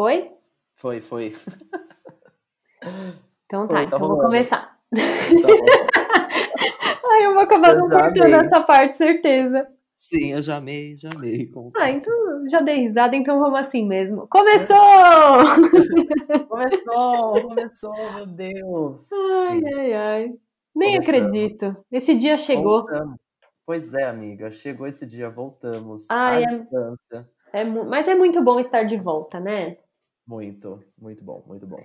Foi? Foi, foi. Então tá, Foi, tá então vou rolando. começar. Tá. Ai, eu vou acabar Eu não cortando essa parte, certeza. Sim, eu já amei, já amei. Como Ah, então já dei risada, então vamos assim mesmo. Começou! Começou, começou, meu Deus. Ai, ai, ai. Nem acredito. Esse dia chegou. Voltamos. Pois é, amiga, chegou esse dia, voltamos. Ai, à é- distância. É mas é muito bom estar de volta, né? Muito, muito bom, muito bom.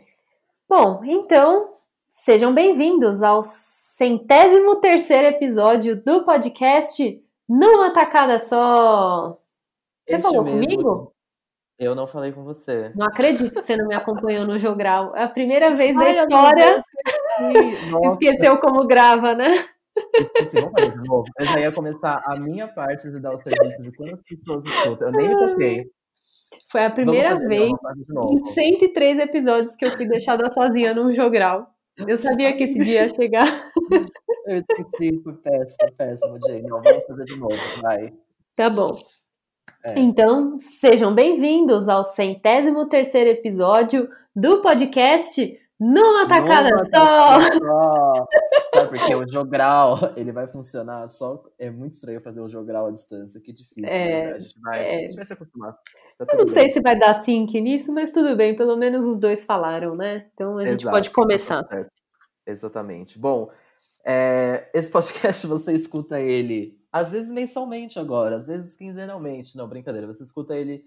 Bom, então, sejam bem-vindos ao centésimo terceiro episódio do podcast Numa Tacada Só. Você Este falou mesmo- comigo? Eu não falei com você. Não acredito que você não me acompanhou no Jogral. É a primeira vez da Ai, amiga, história. Esqueceu como grava, né? esqueci, vamos fazer de novo. Eu já ia começar a minha parte de dar o serviço de quantas pessoas escutam. Eu nem me toquei. Foi a primeira vez em novo. 103 episódios que eu fui deixada sozinha num jogral. Eu sabia que esse dia ia chegar. Eu esqueci, foi péssimo, péssimo, Jay. Não, vamos fazer de novo, vai. Tá bom. É. Então, sejam bem-vindos ao centésimo terceiro episódio do podcast Numa Tacada Numa Só. Sabe porque o jogral, ele vai funcionar só... É muito estranho fazer o jogral à distância, que difícil. É, mas a, gente vai, é. a gente vai se acostumar. Tá Eu não sei bem. se vai dar sync nisso, mas tudo bem, pelo menos os dois falaram, né? Então a gente Exato, pode tá começar. certo. Exatamente. Bom, é, esse podcast você escuta ele às vezes mensalmente agora, às vezes quinzenalmente. Não, brincadeira. Você escuta ele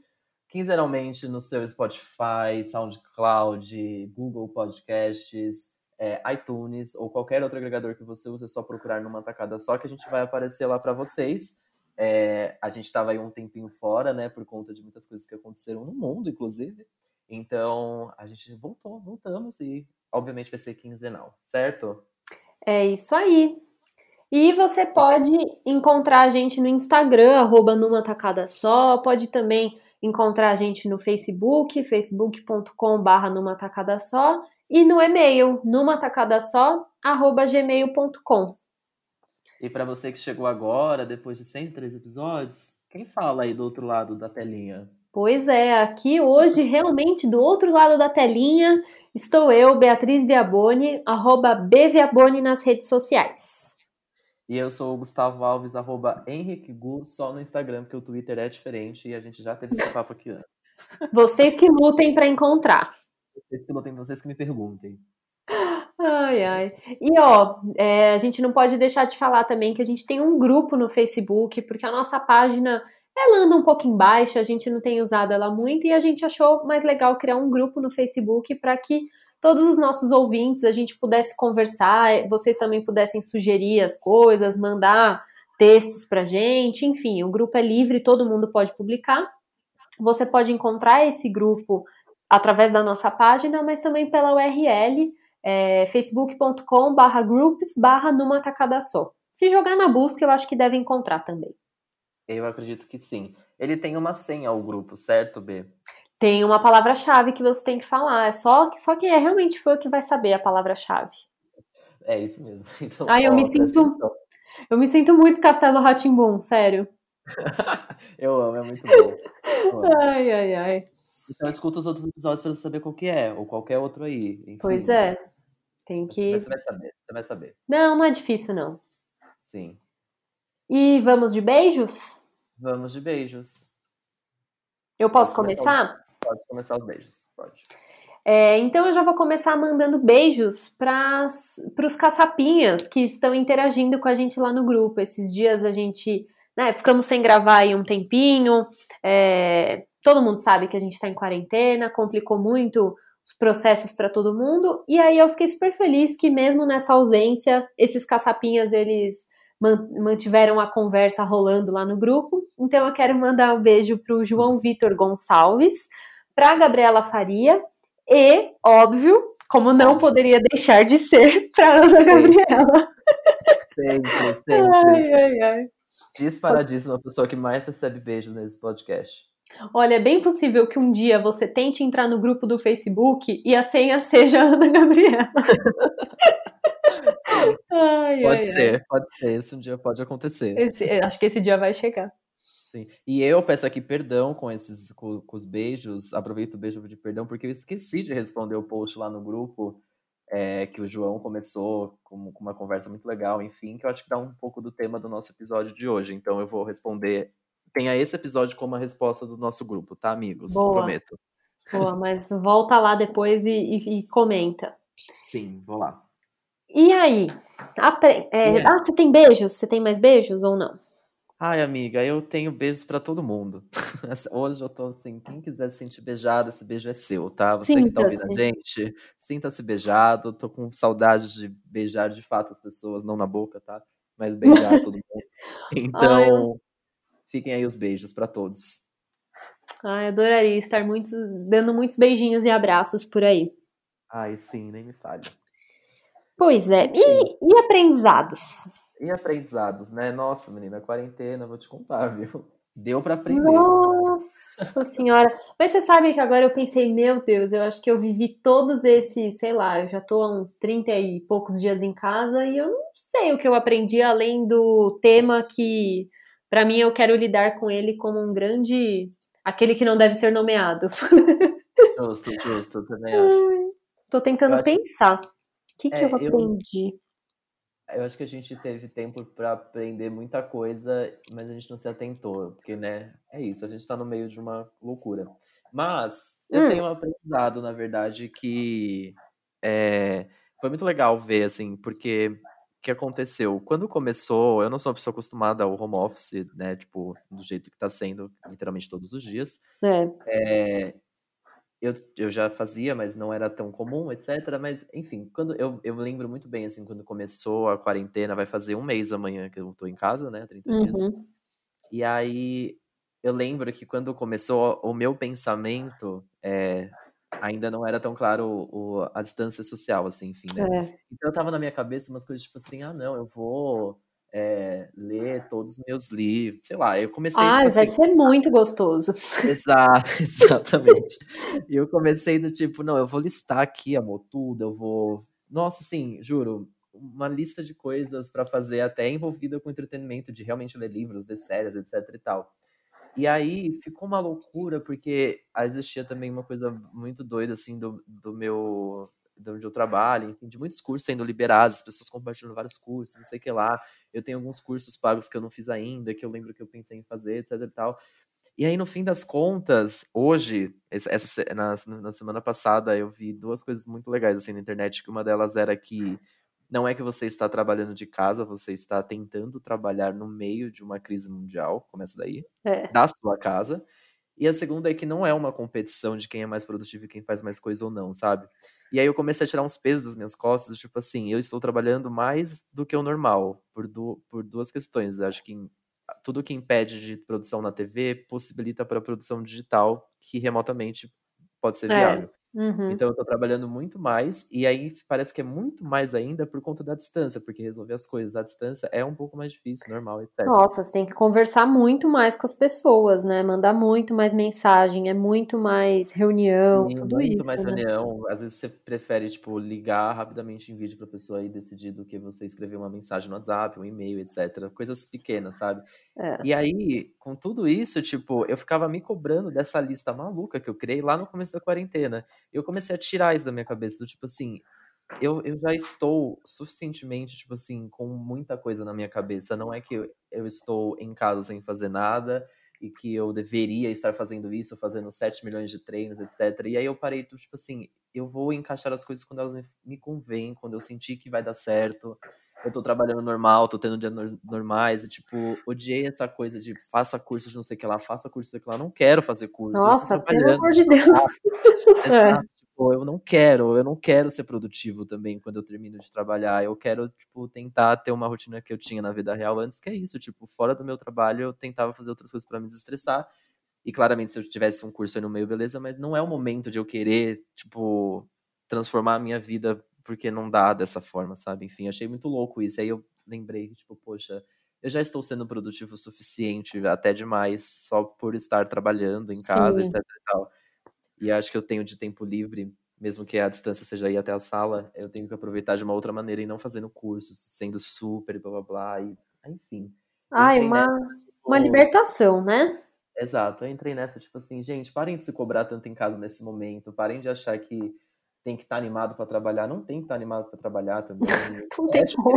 quinzenalmente no seu Spotify, SoundCloud, Google Podcasts, é, iTunes ou qualquer outro agregador que você use, é só procurar numa tacada só que a gente vai aparecer lá para vocês. É, a gente estava aí um tempinho fora, né, por conta de muitas coisas que aconteceram no mundo, inclusive. Então, a gente voltou, voltamos e obviamente vai ser quinzenal, certo? É isso aí. E você pode encontrar a gente no Instagram, arroba numa tacada só, pode também encontrar a gente no Facebook, facebook.com.br numa tacada só, e no e-mail, numa tacada só, arroba gmail.com. E para você que chegou agora, depois de 103 episódios, quem fala aí do outro lado da telinha? Pois é, aqui hoje, realmente, do outro lado da telinha, estou eu, Beatriz Viaboni, arroba bviaboni nas redes sociais. E eu sou o Gustavo Alves, arroba Henrique Gu, só no Instagram, porque o Twitter é diferente e a gente já teve esse papo aqui antes. Vocês que lutem para encontrar. Vocês que lutem, vocês que me perguntem. Ai, ai. E ó, é, a gente não pode deixar de falar também que a gente tem um grupo no Facebook, porque a nossa página ela anda um pouco em baixa, a gente não tem usado ela muito e a gente achou mais legal criar um grupo no Facebook para que todos os nossos ouvintes a gente pudesse conversar, vocês também pudessem sugerir as coisas, mandar textos pra gente, enfim, o grupo é livre, todo mundo pode publicar. Você pode encontrar esse grupo através da nossa página, mas também pela URL é, facebook.com barra groups barra numa tacada só. Se jogar na busca, eu acho que deve encontrar também. Eu acredito que sim. Ele tem uma senha ao grupo, certo, B? Tem uma palavra-chave que você tem que falar. É só, só quem é realmente fã que vai saber a palavra-chave. É isso mesmo. Então, Ai, eu me sinto- atenção. Eu me sinto muito Castelo Ratimbum, sério. Eu amo, é muito bom. Ai, ai, ai. Então escuta os outros episódios pra você saber qual que é, ou qualquer outro aí. Enfim, Pois é. Tem que. Você vai saber, você vai saber. Não, não é difícil, não. Sim. E vamos de beijos? Vamos de beijos. Eu posso Pode começar. começar? Pode começar os beijos. Pode. É, então eu já vou começar mandando beijos para os caçapinhas que estão interagindo com a gente lá no grupo. Esses dias a gente, né, ficamos sem gravar aí um tempinho. é, todo mundo sabe que a gente está em quarentena, complicou muito os processos para todo mundo. E aí eu fiquei super feliz que mesmo nessa ausência, esses caçapinhas eles man- mantiveram a conversa rolando lá no grupo. Então eu quero mandar um beijo para o João Vitor Gonçalves, para Gabriela Faria e, óbvio, como não Óbvio. poderia deixar de ser, para Ana Gabriela. Sempre, sempre. Ai, ai, ai. Disparadíssima a pessoa que mais recebe beijos nesse podcast. Olha, é bem possível que um dia você tente entrar no grupo do Facebook e a senha seja Ana Gabriela. Ai, Pode ai, ser, pode ser. Esse um dia pode acontecer. ai. Esse- acho que esse dia vai chegar. Sim. E eu peço aqui perdão com esses com, com os beijos. Aproveito o beijo de perdão, porque eu esqueci de responder o post lá no grupo é, que o João começou com, com, uma conversa muito legal, enfim, que eu acho que dá um pouco do tema do nosso episódio de hoje. Então eu vou responder. Tenha esse episódio como a resposta do nosso grupo, tá, amigos? Boa. Prometo. Boa, mas volta lá depois e, e, e comenta. Sim, vou lá. E aí? Apre é, Ah, você tem beijos? Você tem mais beijos ou não? Ai, amiga, eu tenho beijos para todo mundo. Hoje eu tô assim, quem quiser se sentir beijado, esse beijo é seu, tá? Você que tá ouvindo a gente, sinta-se beijado. Tô com saudade de beijar de fato as pessoas, não na boca, tá? Mas beijar todo mundo. Então, Ai, fiquem aí os beijos para todos. Ai, adoraria estar muitos, dando muitos beijinhos e abraços por aí. Ai, sim, nem me fale. Pois é. E, e aprendizados? E aprendizados, né? Nossa, menina, quarentena, vou te contar, viu? Deu para aprender. Nossa senhora. Mas você sabe que agora eu pensei, meu Deus, eu acho que eu vivi todos esses, sei lá, eu já tô há uns 30 e poucos dias em casa e eu não sei o que eu aprendi além do tema que, para mim, eu quero lidar com ele como um grande. aquele que não deve ser nomeado. Justo, justo, também acho. Tô tentando pensar. O que, que é, eu aprendi? Eu eu acho que a gente teve tempo para aprender muita coisa, mas a gente não se atentou, porque, né, é isso, a gente está no meio de uma loucura. Mas eu hum. tenho um aprendizado, na verdade, que é, foi muito legal ver, assim, porque o que aconteceu? Quando começou, eu não sou uma pessoa acostumada ao home office, né, tipo, do jeito que está sendo, literalmente todos os dias. É. é eu, eu já fazia, mas não era tão comum, etc. Mas, enfim, quando eu, eu lembro muito bem, assim, quando começou a quarentena, vai fazer um mês amanhã que eu tô em casa, né? 30 uhum. dias. E aí eu lembro que quando começou, o meu pensamento é, ainda não era tão claro o, a distância social, assim, enfim, né? É. Então eu tava na minha cabeça umas coisas tipo assim, ah, não, eu vou é, ler todos os meus livros, sei lá, eu comecei... Ah, tipo, vai assim, ser muito gostoso. Exato, exatamente. e eu comecei do tipo, não, eu vou listar aqui, amor, tudo, eu vou... Nossa, assim, juro, uma lista de coisas para fazer até envolvida com entretenimento, de realmente ler livros, ver séries, etc e tal. E aí ficou uma loucura, porque existia também uma coisa muito doida, assim, do, do meu de onde eu trabalho, enfim, de muitos cursos sendo liberados, as pessoas compartilhando vários cursos, não sei o que lá. Eu tenho alguns cursos pagos que eu não fiz ainda, que eu lembro que eu pensei em fazer, etc e tal. E aí, no fim das contas, hoje, essa, na, na semana passada, eu vi duas coisas muito legais assim na internet, que uma delas era que não é que você está trabalhando de casa, você está tentando trabalhar no meio de uma crise mundial, começa daí, é. da sua casa. E a segunda é que não é uma competição de quem é mais produtivo e quem faz mais coisa ou não, sabe? E aí eu comecei a tirar uns pesos das minhas costas, tipo assim, eu estou trabalhando mais do que o normal, por, du por duas questões. Eu acho que tudo que impede de produção na TV possibilita para a produção digital, que remotamente pode ser é. Uhum. Então eu tô trabalhando muito mais, e aí parece que é muito mais ainda por conta da distância, porque resolver as coisas à distância é um pouco mais difícil, normal, etc. Nossa, você tem que conversar muito mais com as pessoas, né? Mandar muito mais mensagem, é muito mais reunião, Sim, tudo muito isso. mais né? reunião. Às vezes você prefere, tipo, ligar rapidamente em vídeo pra pessoa e decidir do que você escrever uma mensagem no WhatsApp, um e-mail, etc. Coisas pequenas, sabe? É. E aí, com tudo isso, tipo, eu ficava me cobrando dessa lista maluca que eu criei lá no começo da quarentena eu comecei a tirar isso da minha cabeça, do tipo assim, eu, eu já estou suficientemente, tipo assim, com muita coisa na minha cabeça. Não é que eu, eu estou em casa sem fazer nada e que eu deveria estar fazendo isso, fazendo 7 milhões de treinos, etc. E aí eu parei, tipo assim, eu vou encaixar as coisas quando elas me, me convêm, quando eu sentir que vai dar certo. Eu tô trabalhando normal, tô tendo dias normais, e tipo, odiei essa coisa de faça cursos, não sei o que lá, faça cursos, não sei o que lá. Não quero fazer cursos. Nossa, pelo amor de Deus. É. Tipo, eu não quero, eu não quero ser produtivo também quando eu termino de trabalhar. Eu quero, tipo, tentar ter uma rotina que eu tinha na vida real antes, que é isso, tipo, fora do meu trabalho, eu tentava fazer outras coisas para me desestressar. E claramente, se eu tivesse um curso aí no meio, beleza, mas não é o momento de eu querer, tipo, transformar a minha vida porque não dá dessa forma, sabe? Enfim, achei muito louco isso. Aí eu lembrei, tipo, poxa, eu já estou sendo produtivo o suficiente, até demais, só por estar trabalhando em casa, Sim. etc e tal e acho que eu tenho de tempo livre, mesmo que a distância seja ir até a sala, eu tenho que aproveitar de uma outra maneira e não fazendo cursos, sendo super blá blá blá, e, enfim. Ai, uma... Uma libertação, né? Exato, eu entrei nessa, tipo assim, gente, parem de se cobrar tanto em casa nesse momento, parem de achar que tem que estar tá animado para trabalhar, não tem que estar tá animado para trabalhar também. não, tem é como.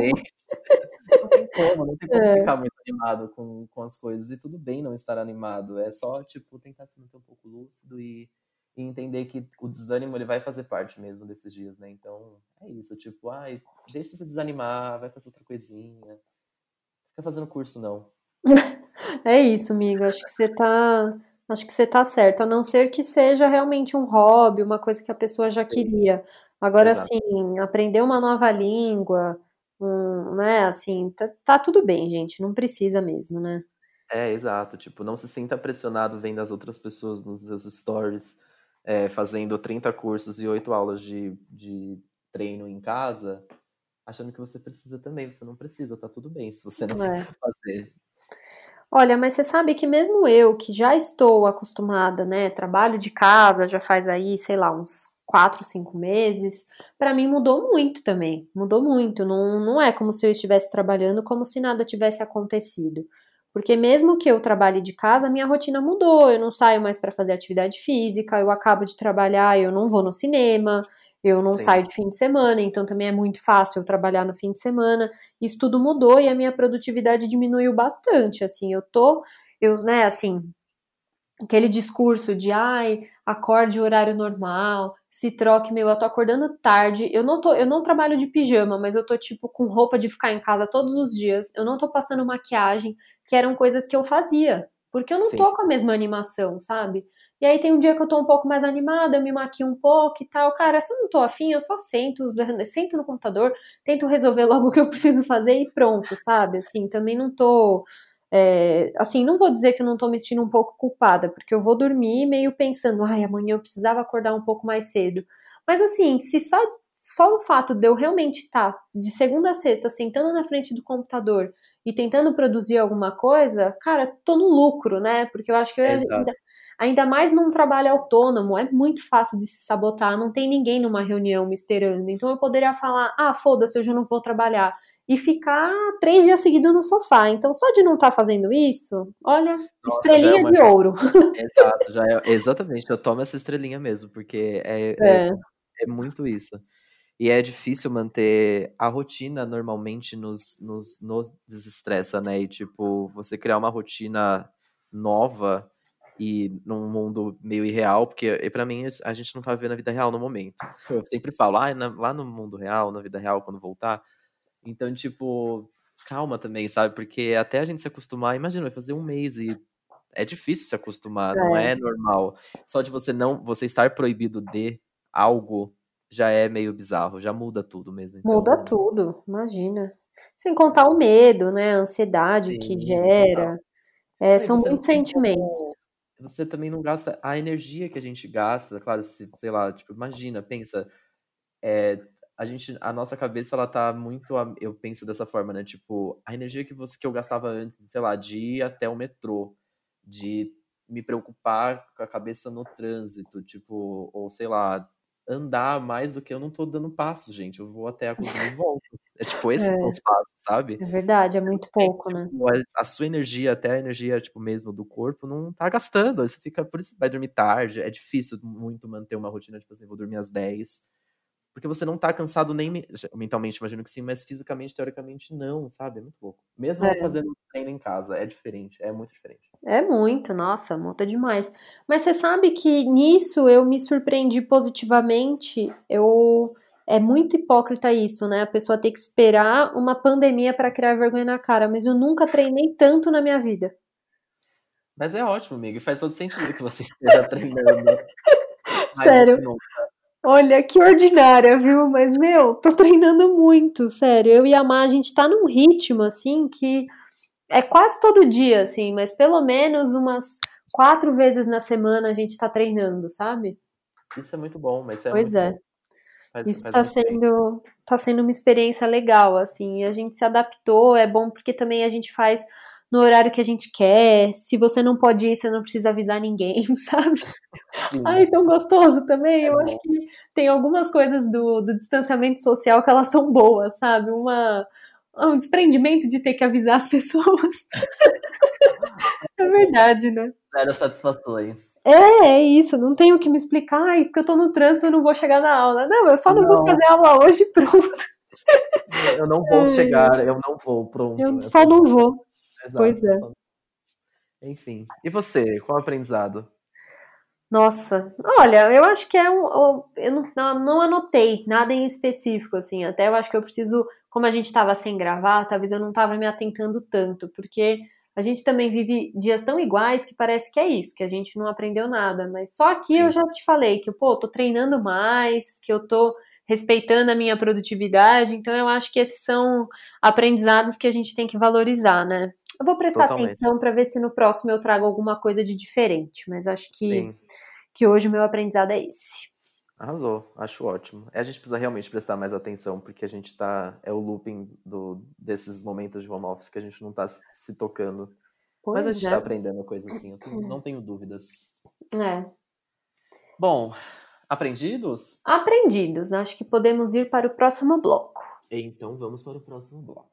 não tem como, não tem como é. ficar muito animado com, com as coisas, e tudo bem não estar animado, é só, tipo, tentar se manter um pouco lúcido e, e entender que o desânimo, ele vai fazer parte mesmo desses dias, né, então, é isso, tipo, ai, deixa você desanimar, vai fazer outra coisinha, fica fazendo curso não. É isso, amigo. Acho que você tá, acho que você tá certo, a não ser que seja realmente um hobby, uma coisa que a pessoa já Sim. queria. Agora, Exato. assim, aprender uma nova língua, um, né, assim, tá, tá tudo bem, gente, não precisa mesmo, né? É, exato. Tipo, não se sinta pressionado vendo as outras pessoas nos seus stories é, fazendo 30 cursos e 8 aulas de, de treino em casa, achando que você precisa também. Você não precisa, tá tudo bem se você não é. fazer. Olha, mas você sabe que mesmo eu, que já estou acostumada, né, trabalho de casa, já faz aí, sei lá, uns quatro, cinco meses, para mim mudou muito também, mudou muito. Não, não é como se eu estivesse trabalhando como se nada tivesse acontecido. Porque mesmo que eu trabalhe de casa, minha rotina mudou. Eu não saio mais para fazer atividade física, eu acabo de trabalhar, eu não vou no cinema, eu não Sim. saio de fim de semana, então também é muito fácil trabalhar no fim de semana. Isso tudo mudou e a minha produtividade diminuiu bastante. Assim, eu tô, eu, né, assim, aquele discurso de ai, acorde o horário normal, se troque, meu, eu tô acordando tarde. Eu não tô, eu não trabalho de pijama, mas eu tô tipo com roupa de ficar em casa todos os dias. Eu não tô passando maquiagem, que eram coisas que eu fazia, porque eu não Sim. tô com a mesma animação, sabe? E aí tem um dia que eu tô um pouco mais animada, eu me maquio um pouco e tal. Cara, se eu não tô afim, eu só sento, sento no computador, tento resolver logo o que eu preciso fazer e pronto, sabe? Assim, também não tô. É, assim, não vou dizer que eu não tô me sentindo um pouco culpada, porque eu vou dormir meio pensando, ai, amanhã eu precisava acordar um pouco mais cedo. Mas assim, se só, só o fato de eu realmente estar tá, de segunda a sexta sentando na frente do computador e tentando produzir alguma coisa, cara, tô no lucro, né? Porque eu acho que eu ainda, Ainda mais num trabalho autônomo, é muito fácil de se sabotar, não tem ninguém numa reunião me esperando. Então eu poderia falar: ah, foda-se, hoje eu não vou trabalhar. E ficar três dias seguidos no sofá. Então, só de não estar tá fazendo isso, olha, Nossa, estrelinha é uma... de ouro. Exato, já é... exatamente. Eu tomo essa estrelinha mesmo, porque é, é. é, é muito isso. E é difícil manter a rotina normalmente nos, nos, nos desestressa, né? E tipo, você criar uma rotina nova e num mundo meio irreal, porque para mim a gente não tá vivendo a vida real no momento. Eu sempre falo, ah, na, lá no mundo real, na vida real, quando voltar. Então, tipo, calma também, sabe? Porque até a gente se acostumar, imagina, vai fazer um mês e é difícil se acostumar, é. não é normal. Só de você não, você estar proibido de algo já é meio bizarro, já muda tudo mesmo. Então... Muda tudo, imagina. Sem contar o medo, né? A ansiedade Sim, que gera. É, são muitos sentimentos você também não gasta a energia que a gente gasta, claro, se, sei lá, tipo, imagina, pensa, é, a gente, a nossa cabeça, ela tá muito, eu penso dessa forma, né, tipo, a energia que você, que eu gastava antes, sei lá, de ir até o metrô, de me preocupar com a cabeça no trânsito, tipo, ou sei lá, andar mais do que eu não tô dando passos, gente. Eu vou até a cozinha e volto. É tipo, esses é. são os passos, sabe? É verdade, é muito pouco, é, né? tipo, né? A, sua energia, até a energia, tipo, mesmo do corpo, não tá gastando. Você fica, por isso vai dormir tarde. É difícil muito manter uma rotina, tipo assim, vou dormir às 10 porque você não tá cansado nem mentalmente, imagino que sim, mas fisicamente, teoricamente, não, sabe? É muito louco. Mesmo é. fazendo treino em casa, é diferente, é muito diferente. É muito, nossa, muda demais. Mas você sabe que nisso eu me surpreendi positivamente. Eu é muito hipócrita isso, né? A pessoa ter que esperar uma pandemia para criar vergonha na cara, mas eu nunca treinei tanto na minha vida. Mas é ótimo, amigo, e faz todo sentido que você esteja treinando. Sério. Olha, que ordinária, viu? Mas, meu, tô treinando muito, sério. Eu e a Má, a gente tá num ritmo, assim, que é quase todo dia, assim, mas pelo menos umas quatro vezes na semana a gente tá treinando, sabe? Isso é muito bom, mas é Pois é. Faz, Isso faz tá sendo, tá sendo uma experiência legal, assim, a gente se adaptou, é bom porque também a gente faz no horário que a gente quer. Se você não pode ir, você não precisa avisar ninguém, sabe? Sim. Ai, tão gostoso também. É Eu bom. acho que tem algumas coisas do, do distanciamento social que elas são boas, sabe? Uma, um desprendimento de ter que avisar as pessoas. é verdade, né? Zero satisfações. É, é isso. Não tenho que me explicar. Ai, porque eu tô no trânsito, eu não vou chegar na aula. Não, eu só não, não. vou fazer aula hoje pronto. Eu não vou é. chegar, eu não vou, pronto. Eu só não vou. Exato, pois é. Enfim. E você, qual aprendizado? Nossa, olha, eu acho que é um. Eu não, não anotei nada em específico, assim. Até eu acho que eu preciso, como a gente estava sem gravar, talvez eu não estava me atentando tanto, porque a gente também vive dias tão iguais que parece que é isso, que a gente não aprendeu nada. Mas só aqui eu já te falei que, pô, tô treinando mais, que eu tô respeitando a minha produtividade, então eu acho que esses são aprendizados que a gente tem que valorizar, né? Eu vou prestar Totalmente. atenção para ver se no próximo eu trago alguma coisa de diferente, mas acho que, que hoje o meu aprendizado é esse. Arrasou, acho ótimo. A gente precisa realmente prestar mais atenção, porque a gente tá. É o looping do, desses momentos de home office que a gente não tá se tocando. Pois Mas a gente é. tá aprendendo coisa assim, eu não tenho dúvidas. É. Bom, aprendidos? Aprendidos. Acho que podemos ir para o próximo bloco. Então vamos para o próximo bloco.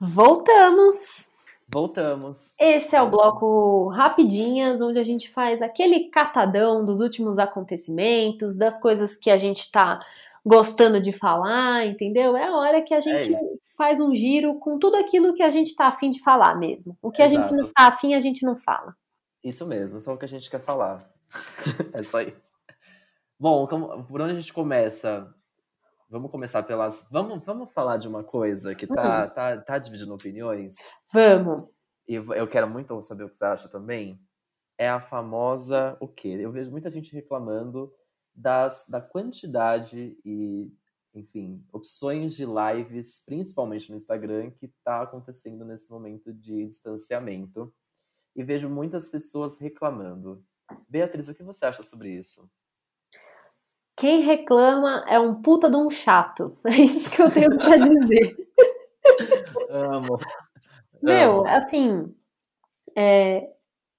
Voltamos! Voltamos. Esse é o bloco Rapidinhas, onde a gente faz aquele catadão dos últimos acontecimentos, das coisas que a gente está gostando de falar, entendeu? É a hora que a é gente é faz um giro com tudo aquilo que a gente está afim de falar mesmo. O que Exato. a gente não está afim, a gente não fala. Isso mesmo, só o que a gente quer falar. é só isso. Bom, como, por onde a gente começa? Vamos começar pelas. Vamos, vamos falar de uma coisa que tá, hum. tá, tá dividindo opiniões? Vamos. E eu quero muito saber o que você acha também. É a famosa. O quê? Eu vejo muita gente reclamando das, da quantidade e, enfim, opções de lives, principalmente no Instagram, que tá acontecendo nesse momento de distanciamento. E vejo muitas pessoas reclamando. Beatriz, o que você acha sobre isso? Quem reclama é um puta de um chato. É isso que eu tenho pra dizer. Amo. Meu, assim, é,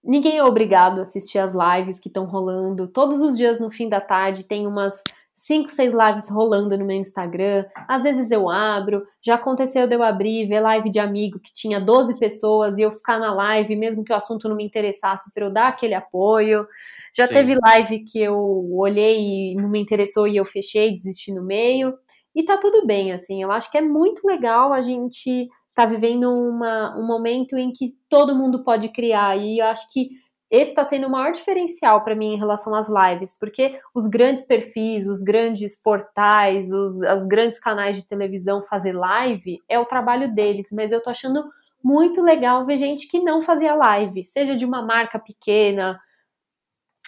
ninguém é obrigado a assistir as lives que estão rolando. Todos os dias no fim da tarde tem umas 5, 6 lives rolando no meu Instagram. Às vezes eu abro. Já aconteceu de eu abrir, ver live de amigo que tinha 12 pessoas e eu ficar na live, mesmo que o assunto não me interessasse, para eu dar aquele apoio. Já Sim. teve live que eu olhei e não me interessou e eu fechei, desisti no meio. E tá tudo bem, assim. Eu acho que é muito legal a gente tá vivendo uma, um momento em que todo mundo pode criar. E eu acho que esse está sendo o maior diferencial para mim em relação às lives, porque os grandes perfis, os grandes portais, os as grandes canais de televisão fazer live é o trabalho deles, mas eu tô achando muito legal ver gente que não fazia live, seja de uma marca pequena,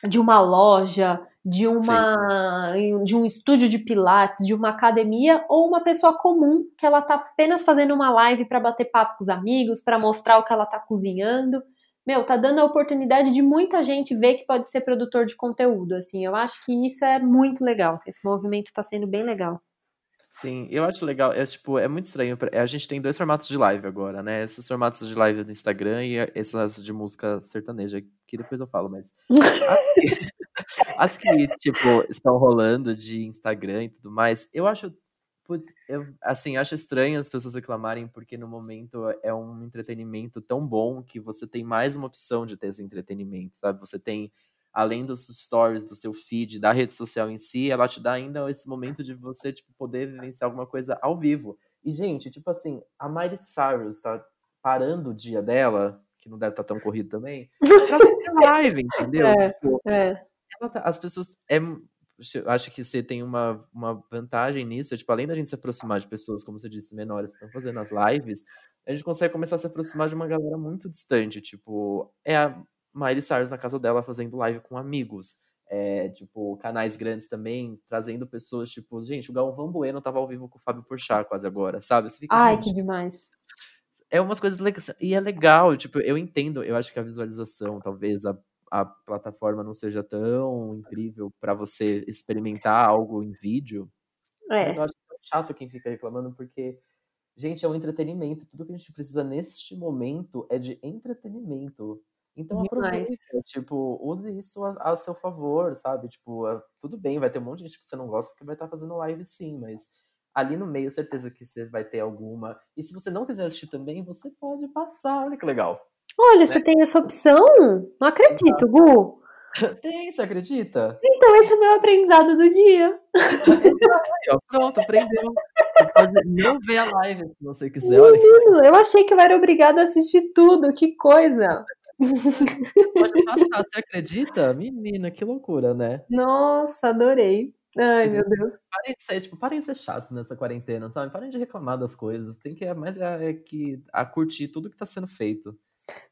de uma loja, de uma Sim. de um estúdio de pilates, de uma academia ou uma pessoa comum que ela tá apenas fazendo uma live para bater papo com os amigos, para mostrar o que ela tá cozinhando. Meu, tá dando a oportunidade de muita gente ver que pode ser produtor de conteúdo, assim. Eu acho que isso é muito legal. Esse movimento tá sendo bem legal. Sim, eu acho legal. É, tipo, é muito estranho. A gente tem dois formatos de live agora, né? Esses formatos de live do Instagram e essas de música sertaneja, que depois eu falo, mas. As que, tipo, estão rolando de Instagram e tudo mais, eu acho. Putz, eu, assim, acho estranho as pessoas reclamarem, porque no momento é um entretenimento tão bom que você tem mais uma opção de ter esse entretenimento, sabe? Você tem, além dos stories, do seu feed, da rede social em si, ela te dá ainda esse momento de você, tipo, poder vivenciar alguma coisa ao vivo. E, gente, tipo assim, a Miley Cyrus tá parando o dia dela, que não deve estar tá tão corrido também, pra fazer live, entendeu? É, tipo, é Tá, as pessoas. É, acho que você tem uma, uma vantagem nisso. Tipo, além da gente se aproximar de pessoas, como você disse, menores que estão fazendo as lives, a gente consegue começar a se aproximar de uma galera muito distante. Tipo, é a Miley Cyrus na casa dela fazendo live com amigos. É, tipo, canais grandes também, trazendo pessoas, tipo, gente, o Galvão Bueno tava ao vivo com o Fábio Porchat quase agora, sabe? Fica, Ai, que demais. É umas coisas legais. E é legal, tipo, eu entendo, eu acho que a visualização, talvez, a a plataforma não seja tão incrível para você experimentar algo em vídeo. É. Mas eu acho chato quem fica reclamando, porque Gente, é um entretenimento. Tudo que a gente precisa neste momento é de entretenimento. Então aproveita, tipo, use isso a, a seu favor, sabe? Tipo, tudo bem, vai ter um monte de gente que você não gosta que vai estar fazendo live sim, mas ali no meio, certeza que você vai ter alguma. E se você não quiser assistir também, você pode passar. Olha que legal. Olha, você tem essa opção? Não acredito, Gu. Tem, você acredita? Então, esse é o meu aprendizado do dia. Aí, pronto, aprendeu. Você pode não ver a live se você quiser. Menino, eu achei que eu era obrigada a assistir tudo, que coisa. pode passar, você acredita? Menina, que loucura, né? Nossa, adorei. Ai, meu Deus. Parem de ser, tipo, parem de ser chatos nessa quarentena, sabe? Parem de reclamar das coisas. Tem que mais é, é que a curtir tudo que tá sendo feito.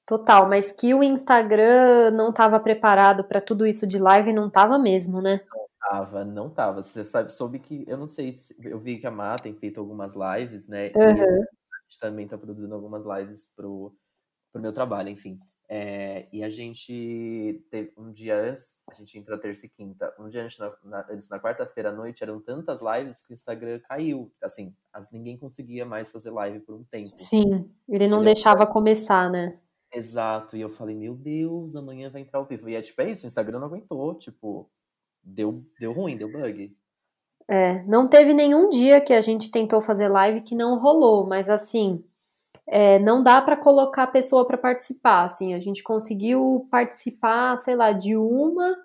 Total, mas que o Instagram não estava preparado para tudo isso de live, não tava mesmo, né? Tava, não tava. Você sabe, soube que. Eu não sei se. Eu vi que a Má tem feito algumas lives, né? E Aham. a gente também tá produzindo algumas lives pro, pro meu trabalho, enfim. É, e a gente teve um dia antes, a gente entra terça e quinta. Um dia antes, na, na- antes, na quarta-feira à noite, eram tantas lives que o Instagram caiu. Assim, as, ninguém conseguia mais fazer live por um tempo. Sim, ele não Ele deixava começar, né? Exato, e eu falei, meu Deus, amanhã vai entrar ao vivo. E é tipo, é isso, o Instagram não aguentou, tipo, deu, deu ruim, deu bug. É, não teve nenhum dia que a gente tentou fazer live que não rolou, mas assim, é, não dá para colocar a pessoa para participar. Assim, a gente conseguiu participar, sei lá, de uma,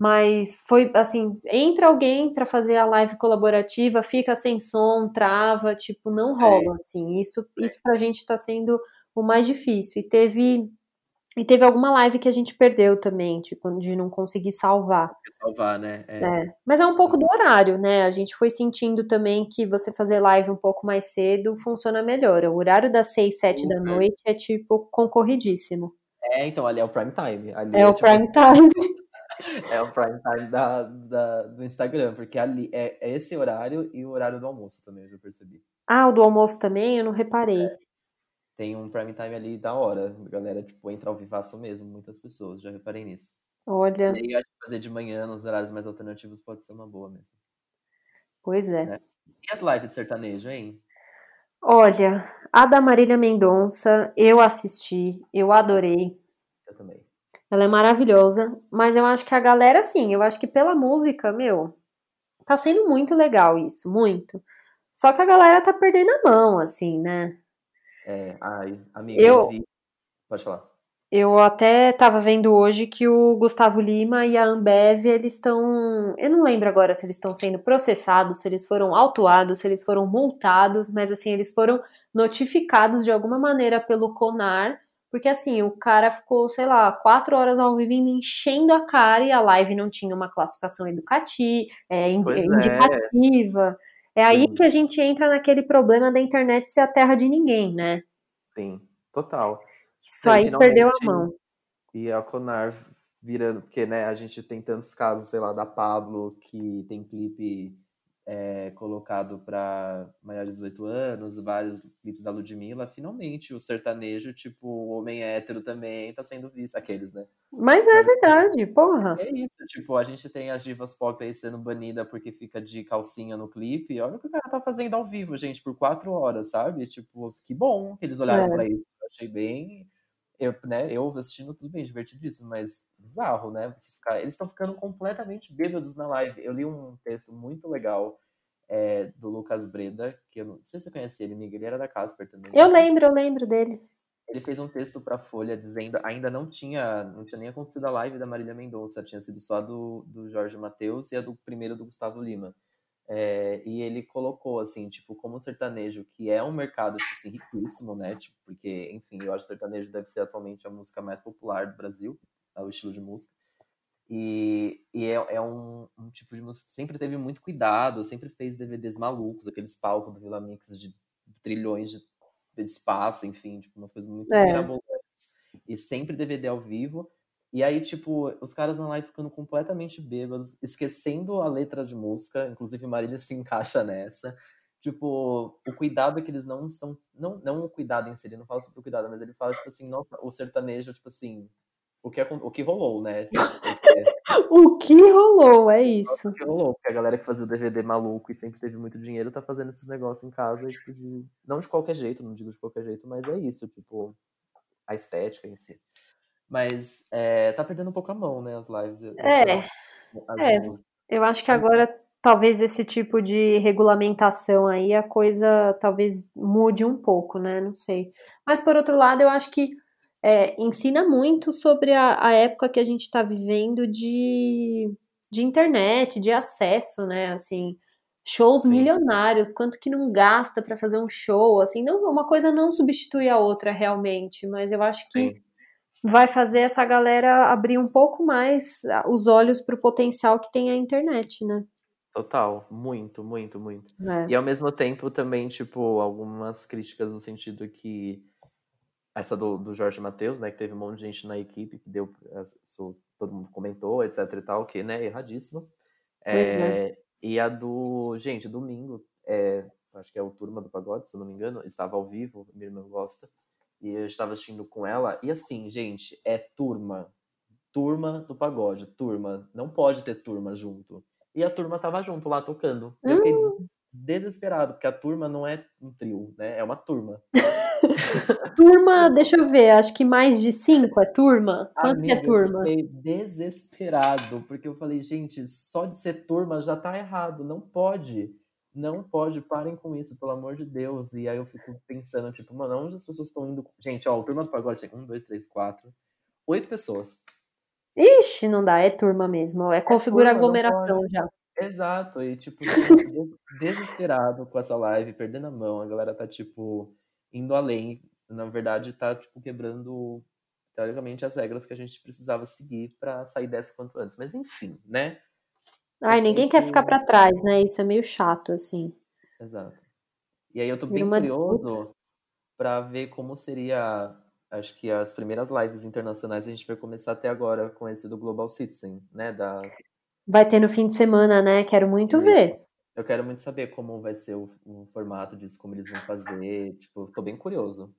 mas foi assim, entra alguém para fazer a live colaborativa, fica sem som, trava, tipo, não rola. Assim, isso, isso pra gente tá sendo o mais difícil. E teve, e teve alguma live que a gente perdeu também, tipo, de não conseguir salvar. Salvar, né? É, É, mas é um pouco do horário, né? A gente foi sentindo também que você fazer live um pouco mais cedo funciona melhor. O horário das 6, 7 da Super. noite é tipo concorridíssimo. É, então, ali é o prime time. Ali É o tipo, prime time. É o prime time da, da- do Instagram, porque ali é, é esse horário e o horário do almoço também, eu já percebi. Ah, o do almoço também? Eu não reparei. Tem um prime time ali da hora. A galera, tipo, entra ao vivaço mesmo, muitas pessoas, já reparei nisso. Olha, E aí eu acho que fazer de manhã, nos horários mais alternativos, pode ser uma boa mesmo. pois é. Né? E as lives de sertanejo, hein? Olha, a da Marília Mendonça, eu assisti, eu adorei. Eu também. Ela é maravilhosa, mas eu acho que a galera, assim, eu acho que pela música, meu, tá sendo muito legal isso, muito. Só que a galera tá perdendo a mão, assim, né? É, ai, amiga, Eu- eu vi. Pode falar. Eu até tava vendo hoje que o Gustavo Lima e a Ambev, eles estão. Eu não lembro agora se eles estão sendo processados, se eles foram autuados, se eles foram multados, mas assim, eles foram notificados de alguma maneira pelo CONAR, porque assim, o cara ficou, sei lá, quatro horas ao vivo enchendo a cara e a live não tinha uma classificação educativa, é, indi- Pois é. É aí Sim. que a gente entra naquele problema da internet ser a terra de ninguém, né? Sim, total. Isso Aí, perdeu a mão. E a Conar virando, porque né, a gente tem tantos casos, sei lá, da Pablo, que tem clipe é, colocado para maiores de 18 anos, vários clipes da Ludmilla. Finalmente, o sertanejo, tipo, o homem hétero também tá sendo visto. Aqueles, né? Mas é verdade, porra. É isso, tipo, a gente tem as divas pop aí sendo banida porque fica de calcinha no clipe. Olha o que o cara tá fazendo ao vivo, gente, por quatro horas, sabe? Tipo, que bom que eles olharam É. pra isso. Eu achei bem. Eu, né, eu assistindo tudo bem, divertidíssimo, mas bizarro, né? Você ficar... Eles estão ficando completamente bêbados na live. Eu li um texto muito legal é, do Lucas Breda, que eu não sei se você conhece ele, Miguel, ele era da Casper também. Eu lembro, eu lembro dele. Ele fez um texto pra Folha dizendo ainda não tinha não tinha nem acontecido a live da Marília Mendonça, tinha sido só do, do Jorge Matheus e a do primeiro do Gustavo Lima. É, e ele colocou assim, tipo, como o sertanejo, que é um mercado tipo, assim, riquíssimo, né? Tipo, porque, enfim, eu acho que o sertanejo deve ser atualmente a música mais popular do Brasil, é o estilo de música. E, e é, é um, um tipo de música que sempre teve muito cuidado, sempre fez DVDs malucos, aqueles palcos do Vila Mix de trilhões de espaço, enfim, tipo, umas coisas muito É. mirabolantes. E sempre DVD ao vivo. E aí, tipo, os caras na live ficando completamente bêbados, esquecendo a letra de música, inclusive Marília se encaixa nessa. Tipo, o cuidado que eles não estão. Não, não o cuidado em si, ele não fala sobre o cuidado, mas ele fala, tipo assim, nossa, o sertanejo, tipo assim, o que, o que rolou, né? O que rolou, é isso. O que rolou, porque a galera que fazia o DVD maluco e sempre teve muito dinheiro tá fazendo esses negócios em casa, tipo, de... não de qualquer jeito, não digo de qualquer jeito, mas é isso, tipo, a estética em si. Mas é, tá perdendo um pouco a mão, né, as lives. É, as é. eu acho que agora talvez esse tipo de regulamentação aí a coisa talvez mude um pouco, né? Não sei. Mas por outro lado, eu acho que é, ensina muito sobre a, a época que a gente está vivendo de, de internet, de acesso, né? Assim, shows Sim. milionários, quanto que não gasta para fazer um show, assim, não, uma coisa não substitui a outra realmente, mas eu acho que Sim. vai fazer essa galera abrir um pouco mais os olhos para o potencial que tem a internet, né? Total, muito, muito, muito. É. E ao mesmo tempo também, tipo, algumas críticas no sentido que essa do, do Jorge Matheus, né, que teve um monte de gente na equipe que deu, isso, todo mundo comentou, etc e tal, que, né, erradíssimo. É, E a do, gente, domingo, é, acho que é o Turma do Pagode, se eu não me engano, estava ao vivo, minha irmã gosta, e eu estava assistindo com ela, e assim, gente, é turma, turma do pagode, turma, não pode ter turma junto. E a turma tava junto lá tocando. Eu fiquei hum. desesperado, porque a turma não é um trio, né? É uma turma. turma, deixa eu ver, acho que mais de cinco é turma? Quanto Amiga, que é turma? Eu fiquei desesperado, porque eu falei, gente, só de ser turma já tá errado, não pode. Não pode, parem com isso, pelo amor de Deus. E aí eu fico pensando, tipo, mano, onde as pessoas estão indo? Gente, ó, o turma do pagode tem um, dois, três, quatro, oito pessoas. Ixi, não dá, é turma mesmo. É, é configura turma, aglomeração já. Exato, e tipo, desesperado com essa live, perdendo a mão, a galera tá, tipo, indo além. Na verdade, tá, tipo, quebrando, teoricamente, as regras que a gente precisava seguir para sair dessa quanto antes. Mas enfim, né? Ai, ninguém quer ficar para trás, né? Isso é meio chato, assim. Exato. E aí eu tô bem curioso para ver como seria acho que as primeiras lives internacionais a gente vai começar até agora com esse do Global Citizen, né? Da... Vai ter no fim de semana, né? Quero muito ver. Eu quero muito saber como vai ser o, o, formato disso, como eles vão fazer. Tipo, tô bem curioso.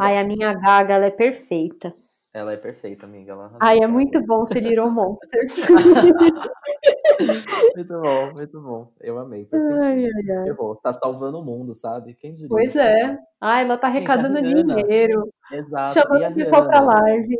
Ai, a minha gaga, ela é perfeita. Ela é perfeita, amiga. Ela Ai, é muito bom ser Little Monster. muito bom, muito bom. Eu amei. Ai, ai, ai. Tá salvando o mundo, sabe? Quem diria? Pois é. Ai, ela tá arrecadando dinheiro. Exato. Chamando o pessoal pra live.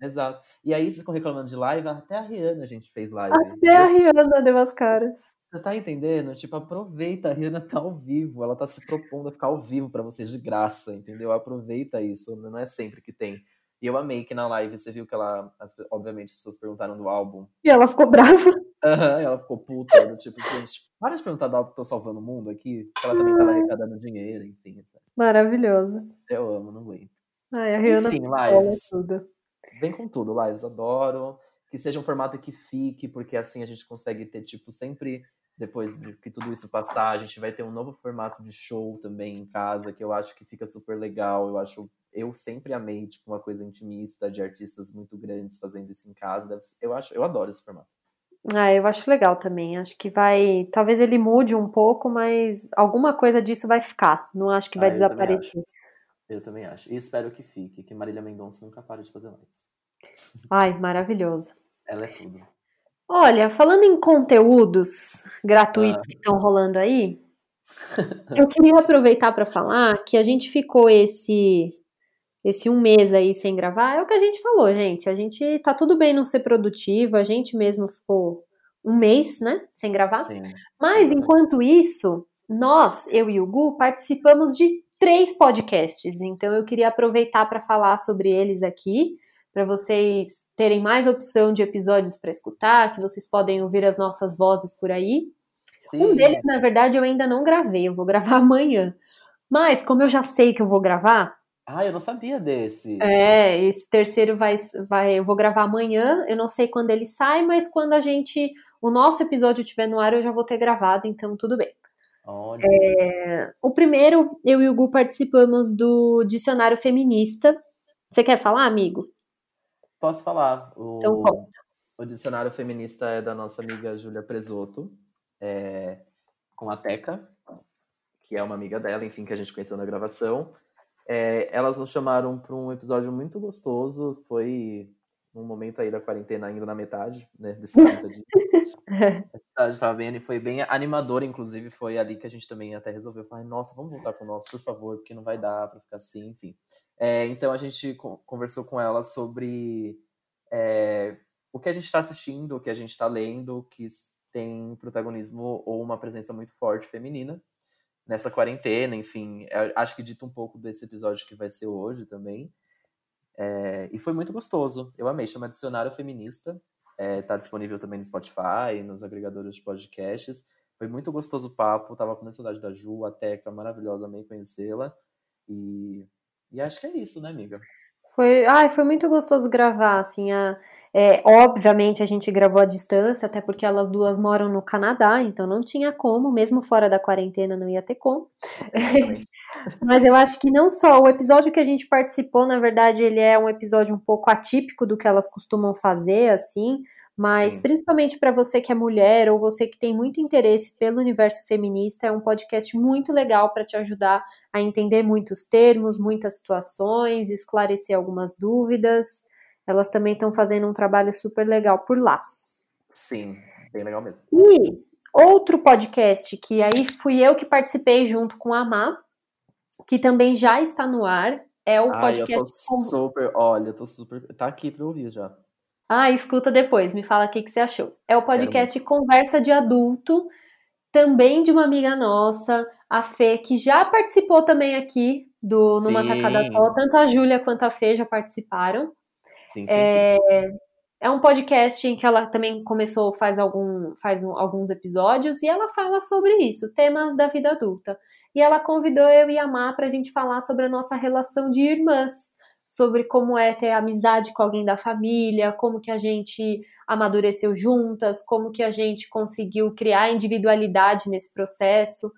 Exato. E aí, vocês estão reclamando de live, até a Rihanna a gente fez live. Até a Rihanna deu as caras. Você tá entendendo? Tipo, aproveita, a Rihanna tá ao vivo, ela tá se propondo a ficar ao vivo para vocês de graça, entendeu? Aproveita isso, não é sempre que tem. E eu amei que na live você viu que ela, obviamente, as pessoas perguntaram do álbum. E ela ficou brava. Uhum, ela ficou puta, do tipo, gente, para de perguntar do álbum que tô salvando o mundo aqui. Ela também tava arrecadando dinheiro, enfim. Maravilhoso. Eu amo, não aguento. Ai, a Rihanna enfim, lives. Tudo. Vem com tudo, lives, adoro. Que seja um formato que fique, porque assim a gente consegue ter, tipo, sempre depois de que tudo isso passar, a gente vai ter um novo formato de show também em casa, que eu acho que fica super legal. Eu acho, eu sempre amei tipo uma coisa intimista de artistas muito grandes fazendo isso em casa. Eu acho, eu adoro esse formato. Ah, eu acho legal também. Acho que vai, talvez ele mude um pouco, mas alguma coisa disso vai ficar. Não acho que vai ah, desaparecer. Eu também acho. E espero que fique, que Marília Mendonça nunca pare de fazer lives. Ai, maravilhoso. Ela é tudo. Olha, falando em conteúdos gratuitos ah. que estão rolando aí, eu queria aproveitar para falar que a gente ficou esse esse um mês aí sem gravar. É o que a gente falou, gente. A gente tá tudo bem não ser produtivo, a gente mesmo ficou um mês, né, sem gravar. Sim. Mas enquanto isso, nós, eu e o Gu, participamos de três podcasts. Então eu queria aproveitar para falar sobre eles aqui para vocês terem mais opção de episódios para escutar, que vocês podem ouvir as nossas vozes por aí. Sim. Um deles, na verdade, eu ainda não gravei, eu vou gravar amanhã. Mas, como eu já sei que eu vou gravar. Ah, eu não sabia desse. É, esse terceiro vai, vai. Eu vou gravar amanhã. Eu não sei quando ele sai, mas quando a gente. O nosso episódio estiver no ar, eu já vou ter gravado, então tudo bem. É, o primeiro, eu e o Gu participamos do Dicionário Feminista. Você quer falar, amigo? Posso falar. O, então conta. O dicionário feminista é da nossa amiga Júlia Presoto, é, com a Teca, que é uma amiga dela, enfim, que a gente conheceu na gravação. É, elas nos chamaram para um episódio muito gostoso, foi num momento aí da quarentena, ainda na metade, né, desses 30 dias. a gente tava vendo e foi bem animador, inclusive, foi ali que a gente também até resolveu falar, nossa, vamos voltar com o nosso, por favor, porque não vai dar para ficar assim, enfim. É, então a gente conversou com ela sobre é, o que a gente está assistindo, o que a gente está lendo, que tem protagonismo ou uma presença muito forte feminina nessa quarentena, enfim. Acho que dita um pouco desse episódio que vai ser hoje também. É, e foi muito gostoso. Eu amei. Chama Dicionário Feminista. É, tá disponível também no Spotify, nos agregadores de podcasts. Foi muito gostoso o papo. Tava com saudade da Ju, a Teca, maravilhosa, amei conhecê-la. E, e acho que é isso, né, amiga? Foi, ai, foi muito gostoso gravar, assim, a, é, obviamente a gente gravou à distância, até porque elas duas moram no Canadá, então não tinha como, mesmo fora da quarentena não ia ter como. Mas eu acho que não só, o episódio que a gente participou, na verdade, ele é um episódio um pouco atípico do que elas costumam fazer, assim, mas Sim. principalmente para você que é mulher ou você que tem muito interesse pelo universo feminista, é um podcast muito legal para te ajudar a entender muitos termos, muitas situações, esclarecer algumas dúvidas. Elas também estão fazendo um trabalho super legal por lá. Sim, bem legal mesmo. E outro podcast que aí fui eu que participei junto com a Má, que também já está no ar, é o podcast. eu tô super, olha, eu tô super. Tá aqui para ouvir já. Ah, escuta depois, me fala o que, que você achou. É o podcast Conversa de Adulto, também de uma amiga nossa, a Fê, que já participou também aqui do Numa Tacada Só. Tanto a Júlia quanto a Fê já participaram. Sim, é, sim. é um podcast em que ela também começou faz, algum, faz um, alguns episódios e ela fala sobre isso, temas da vida adulta. E ela convidou eu e a Má para a gente falar sobre a nossa relação de irmãs sobre como é ter amizade com alguém da família, como que a gente amadureceu juntas, como que a gente conseguiu criar individualidade nesse processo.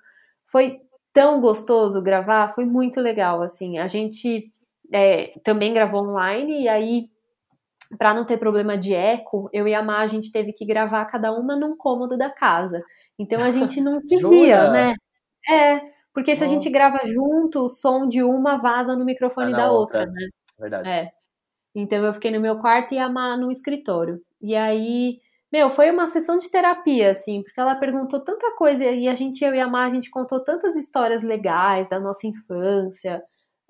Foi tão gostoso gravar, foi muito legal, assim. A gente é, também gravou online e aí para não ter problema de eco, eu e a Má, a gente teve que gravar cada uma num cômodo da casa. Então a gente não se via, né? É, porque se a gente grava junto, o som de uma vaza no microfone ah, da outra, outra, né? Verdade. É. Então eu fiquei no meu quarto e a Má no escritório. E aí, meu, foi uma sessão de terapia, assim, porque ela perguntou tanta coisa e a gente, eu e a Má, a gente contou tantas histórias legais da nossa infância,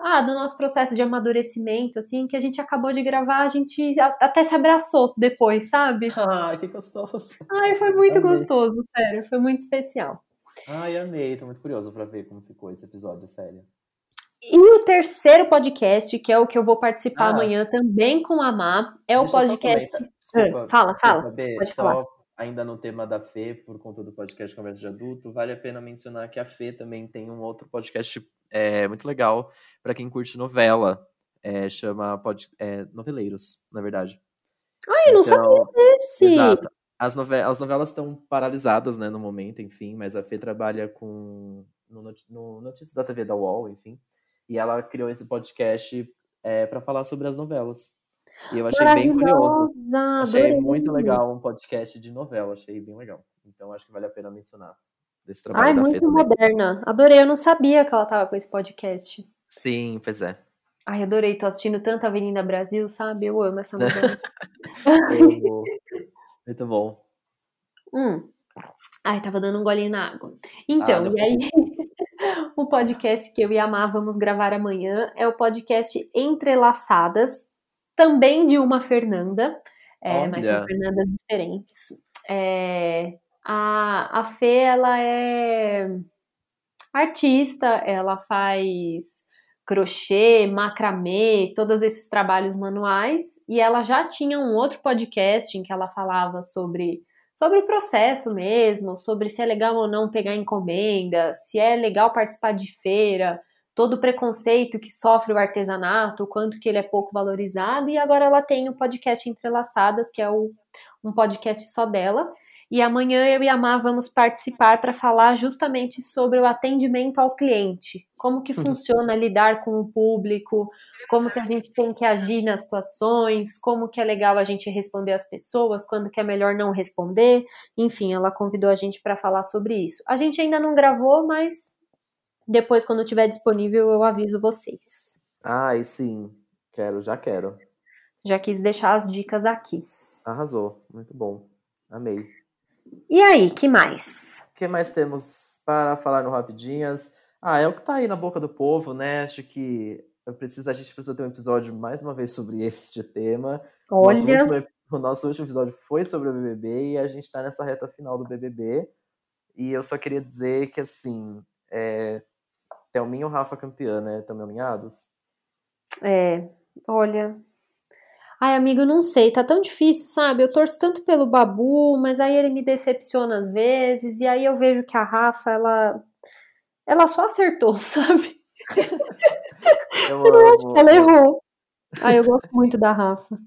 ah, do nosso processo de amadurecimento, assim, que a gente acabou de gravar, a gente até se abraçou depois, sabe? Ah, que gostoso. Ai, foi muito amei. gostoso, sério, foi muito especial. Ai, amei, tô muito curioso pra ver como ficou esse episódio, sério. E o terceiro podcast, que é o que eu vou participar ah, amanhã também com a Má, é o podcast. Desculpa, fala, fala. Desculpa, pode só falar. ainda no tema da Fê, por conta do podcast Conversa de Adulto, vale a pena mencionar que a Fê também tem um outro podcast é, muito legal para quem curte novela. É, chama pod, é, Noveleiros, na verdade. Ai, eu não então, sabia desse! Exato. As, novelas, as novelas estão paralisadas, né, no momento, enfim, mas a Fê trabalha com no, no Notícias da TV da UOL, enfim. E ela criou esse podcast é, para falar sobre as novelas. E eu achei bem curioso. Achei adorei. muito legal um podcast de novela, achei bem legal. Então acho que vale a pena mencionar desse trabalho Ai, da muito moderna. Adorei, eu não sabia que ela tava com esse podcast. Sim, pois é. Ai, adorei, tô assistindo tanto Avenida Brasil, sabe? Eu amo essa novela. muito bom. Hum. Ai, tava dando um golinho na água. Então, ah, e aí o podcast que eu e a Má vamos gravar amanhã é o podcast Entrelaçadas, também de uma Fernanda, é, mas são Fernandas diferentes. É, a, a Fê, ela é artista, ela faz crochê, macramê, todos esses trabalhos manuais, e ela já tinha um outro podcast em que ela falava sobre sobre o processo mesmo, sobre se é legal ou não pegar encomenda, se é legal participar de feira, todo o preconceito que sofre o artesanato, o quanto que ele é pouco valorizado, e agora ela tem o podcast Entrelaçadas, que é o, um podcast só dela, e amanhã eu e a Má vamos participar para falar justamente sobre o atendimento ao cliente. Como que uhum. funciona lidar com o público, como que a gente tem que agir nas situações, como que é legal a gente responder às pessoas, quando que é melhor não responder. Enfim, ela convidou a gente para falar sobre isso. A gente ainda não gravou, mas depois, quando tiver disponível, eu aviso vocês. Ai, sim. Quero, já quero. já quis deixar as dicas aqui. Arrasou, muito bom. Amei. E aí, que mais? O que mais temos para falar no Rapidinhas? Ah, é o que tá aí na boca do povo, né? Acho que eu preciso, a gente precisa ter um episódio mais uma vez sobre este tema. Olha. Nosso último, o nosso último episódio foi sobre o BBB e a gente tá nessa reta final do BBB. E eu só queria dizer que, assim, é, Thelminha ou Rafa campeã, né? Estão alinhados? É, olha. Ai, amigo, não sei, tá tão difícil, sabe? Eu torço tanto pelo Babu, mas aí ele me decepciona às vezes, e aí eu vejo que a Rafa, ela. Ela só acertou, sabe? Eu, Eu acho que ela errou. Ai, eu gosto muito da Rafa.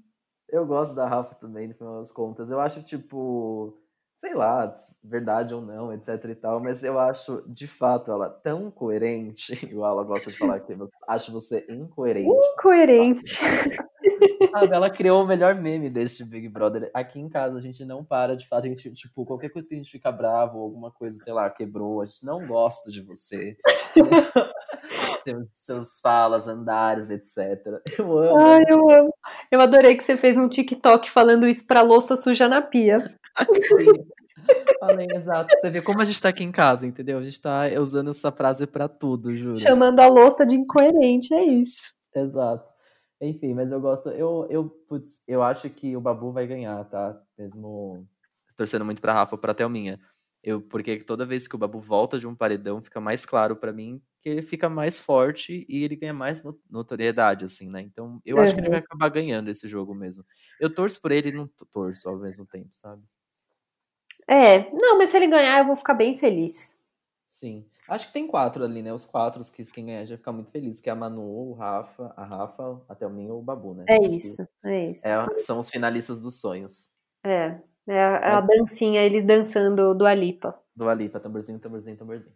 Eu gosto da Rafa também, no final das contas. Eu acho, tipo, sei lá, verdade ou não, etc e tal, mas eu acho, de fato, ela tão coerente, igual ela gosta de falar aqui, eu acho você incoerente. Incoerente. Sabe, ela criou o melhor meme deste Big Brother. Aqui em casa a gente não para de falar, a gente, tipo, qualquer coisa que a gente fica bravo, alguma coisa, sei lá, quebrou, a gente não gosta de você. seus, seus falas, andares, etc. Eu amo. Ai, eu amo. Eu adorei que você fez um TikTok falando isso pra louça suja na pia. Falei, exato. Você vê como a gente tá aqui em casa, entendeu? A gente tá usando essa frase pra tudo, juro. Chamando a louça de incoerente, é isso. Exato. Enfim, mas eu gosto. Eu, eu, putz, eu acho que o Babu vai ganhar, tá? Mesmo torcendo muito pra Rafa ou pra Thelminha. Eu, porque toda vez que o Babu volta de um paredão, fica mais claro pra mim que ele fica mais forte e ele ganha mais no- notoriedade, assim, né? Então, eu acho que ele Uhum. vai acabar ganhando esse jogo mesmo. Eu torço por ele e não torço ao mesmo tempo, sabe? É, não, mas se ele ganhar, eu vou ficar bem feliz. Sim. Acho que tem quatro ali, né? Os quatro que quem ganhar já vai ficar muito feliz, que é a Manu, o Rafa, a Rafa, a Thelminha ou o Babu, né? É Acho isso, é isso. É, são os finalistas dos sonhos. É, é a, a dancinha, eles dançando do Alipa. Do Alipa, tamborzinho, tamborzinho, tamborzinho.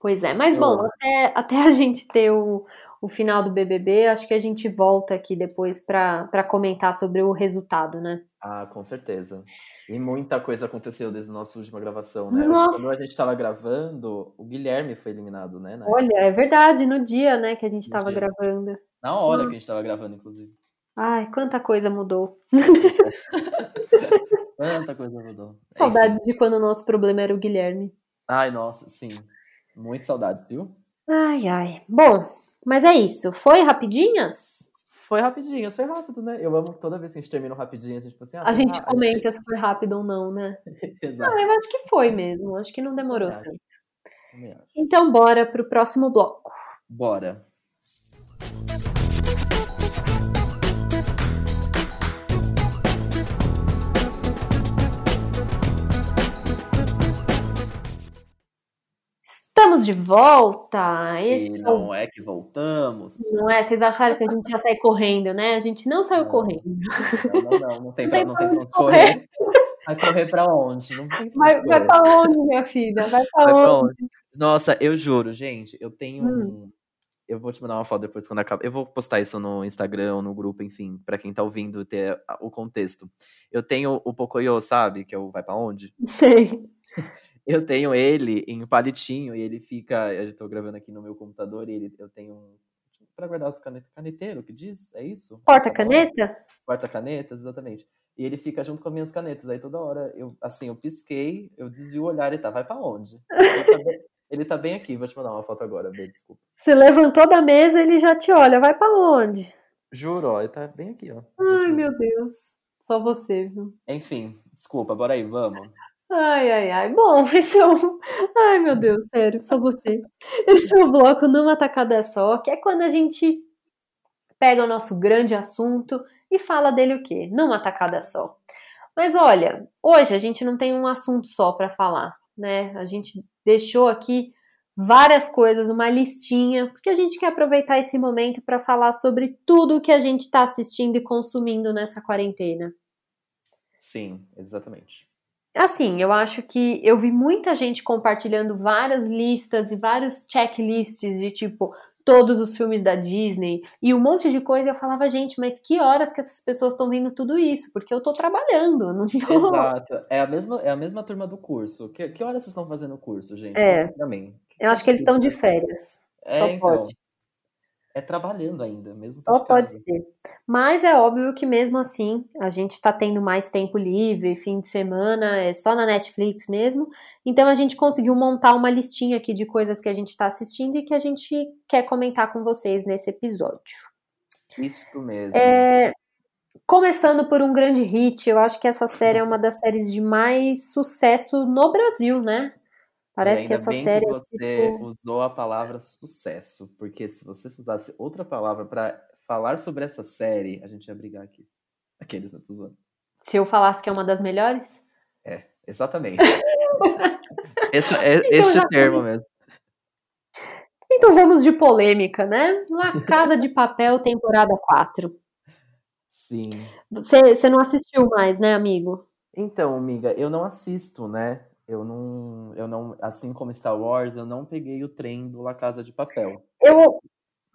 Pois é, mas Eu bom, até, até a gente ter o, o final do BBB, acho que a gente volta aqui depois pra comentar sobre o resultado, né? Ah, com certeza. E muita coisa aconteceu desde a nossa última gravação, né? Nossa. Quando a gente tava gravando, o Guilherme foi eliminado, né? Olha, é verdade, no dia, né, que a gente No tava dia. gravando. na hora que a gente tava gravando, inclusive. Ai, quanta coisa mudou. Quanta coisa mudou. Saudades de quando o nosso problema era o Guilherme. Ai, nossa, sim. Muito saudades, viu? Ai, ai. Bom, mas é isso. Foi rapidinhas? Foi rapidinho, foi rápido, né? Eu amo toda vez que a gente termina rapidinho, a gente, tipo assim, ah, A gente ah, comenta se foi rápido ou não, né? Exato. Ah, eu acho que foi mesmo. Acho que não demorou tanto. Então, bora pro próximo bloco. Bora. Estamos de volta. Esse E é não é que voltamos. não é? Vocês acharam que a gente ia sair correndo, né? A gente não saiu Não. correndo. Não, não, não. Não tem Não pra, não pra tem pra onde onde correr. Vai correr pra onde? Não tem Vai, onde vai correr. pra onde, minha filha? Vai pra Vai pra onde? onde? Nossa, eu juro, gente, eu tenho Hum. um. Eu vou te mandar uma foto depois quando acabar. Eu vou postar isso no Instagram no grupo, enfim, pra quem tá ouvindo ter o contexto. Eu tenho o Pocoyo, sabe? Que é o Vai Pra Onde? Sei. Eu tenho ele em palitinho e ele fica. Eu tô gravando aqui no meu computador e ele, eu tenho um. Pra guardar as canetas. Caneteiro que diz? É isso? Porta-caneta? Porta-canetas, exatamente. E ele fica junto com as minhas canetas. Aí toda hora, eu, assim, eu pisquei, eu desvio o olhar e tá, vai pra onde? Ele tá bem, ele tá bem aqui, vou te mandar uma foto agora, Bê, desculpa. Você levantou da mesa, ele já te olha. Vai pra onde? Juro, ó, ele tá bem aqui, ó. Ai, meu Deus. Só você, viu? Enfim, desculpa, bora aí, vamos. Ai, ai, ai. Bom, esse é o. Ai, meu Deus, sério, só você. Esse é o bloco numa tacada só, que é quando a gente pega o nosso grande assunto e fala dele o quê? Numa tacada só. Mas olha, hoje a gente não tem um assunto só para falar, né? A gente deixou aqui várias coisas, uma listinha, porque a gente quer aproveitar esse momento para falar sobre tudo o que a gente está assistindo e consumindo nessa quarentena. Sim, exatamente. Assim, eu acho que eu vi muita gente compartilhando várias listas e vários checklists de tipo todos os filmes da Disney e um monte de coisa. E eu falava, gente, mas que horas que essas pessoas estão vendo tudo isso? Porque eu tô trabalhando, não tô. Exato. É a mesma, é a mesma turma do curso. Que, que horas vocês estão fazendo o curso, gente? É. Mim. Eu acho que eles estão de curso? férias. É, Só então. pode. É trabalhando ainda, mesmo. Só pode ser. Mas é óbvio que mesmo assim a gente está tendo mais tempo livre, fim de semana, é só na Netflix mesmo. Então a gente conseguiu montar uma listinha aqui de coisas que a gente está assistindo e que a gente quer comentar com vocês nesse episódio. Isso mesmo. É, começando por um grande hit, eu acho que essa série é uma das séries de mais sucesso no Brasil, né? Parece que essa série. Que é você tipo... usou a palavra sucesso, porque se você usasse outra palavra para falar sobre essa série, a gente ia brigar aqui. Aqueles, né? Tô zoando. Se eu falasse que é uma das melhores? É, exatamente. esse é então, este termo mesmo. Então vamos de polêmica, né? La Casa de Papel, temporada 4. Sim. Você não assistiu mais, né, amigo? Então, amiga, eu não assisto, né? Eu não, eu não, assim como Star Wars, eu não peguei o trem do La Casa de Papel. Eu,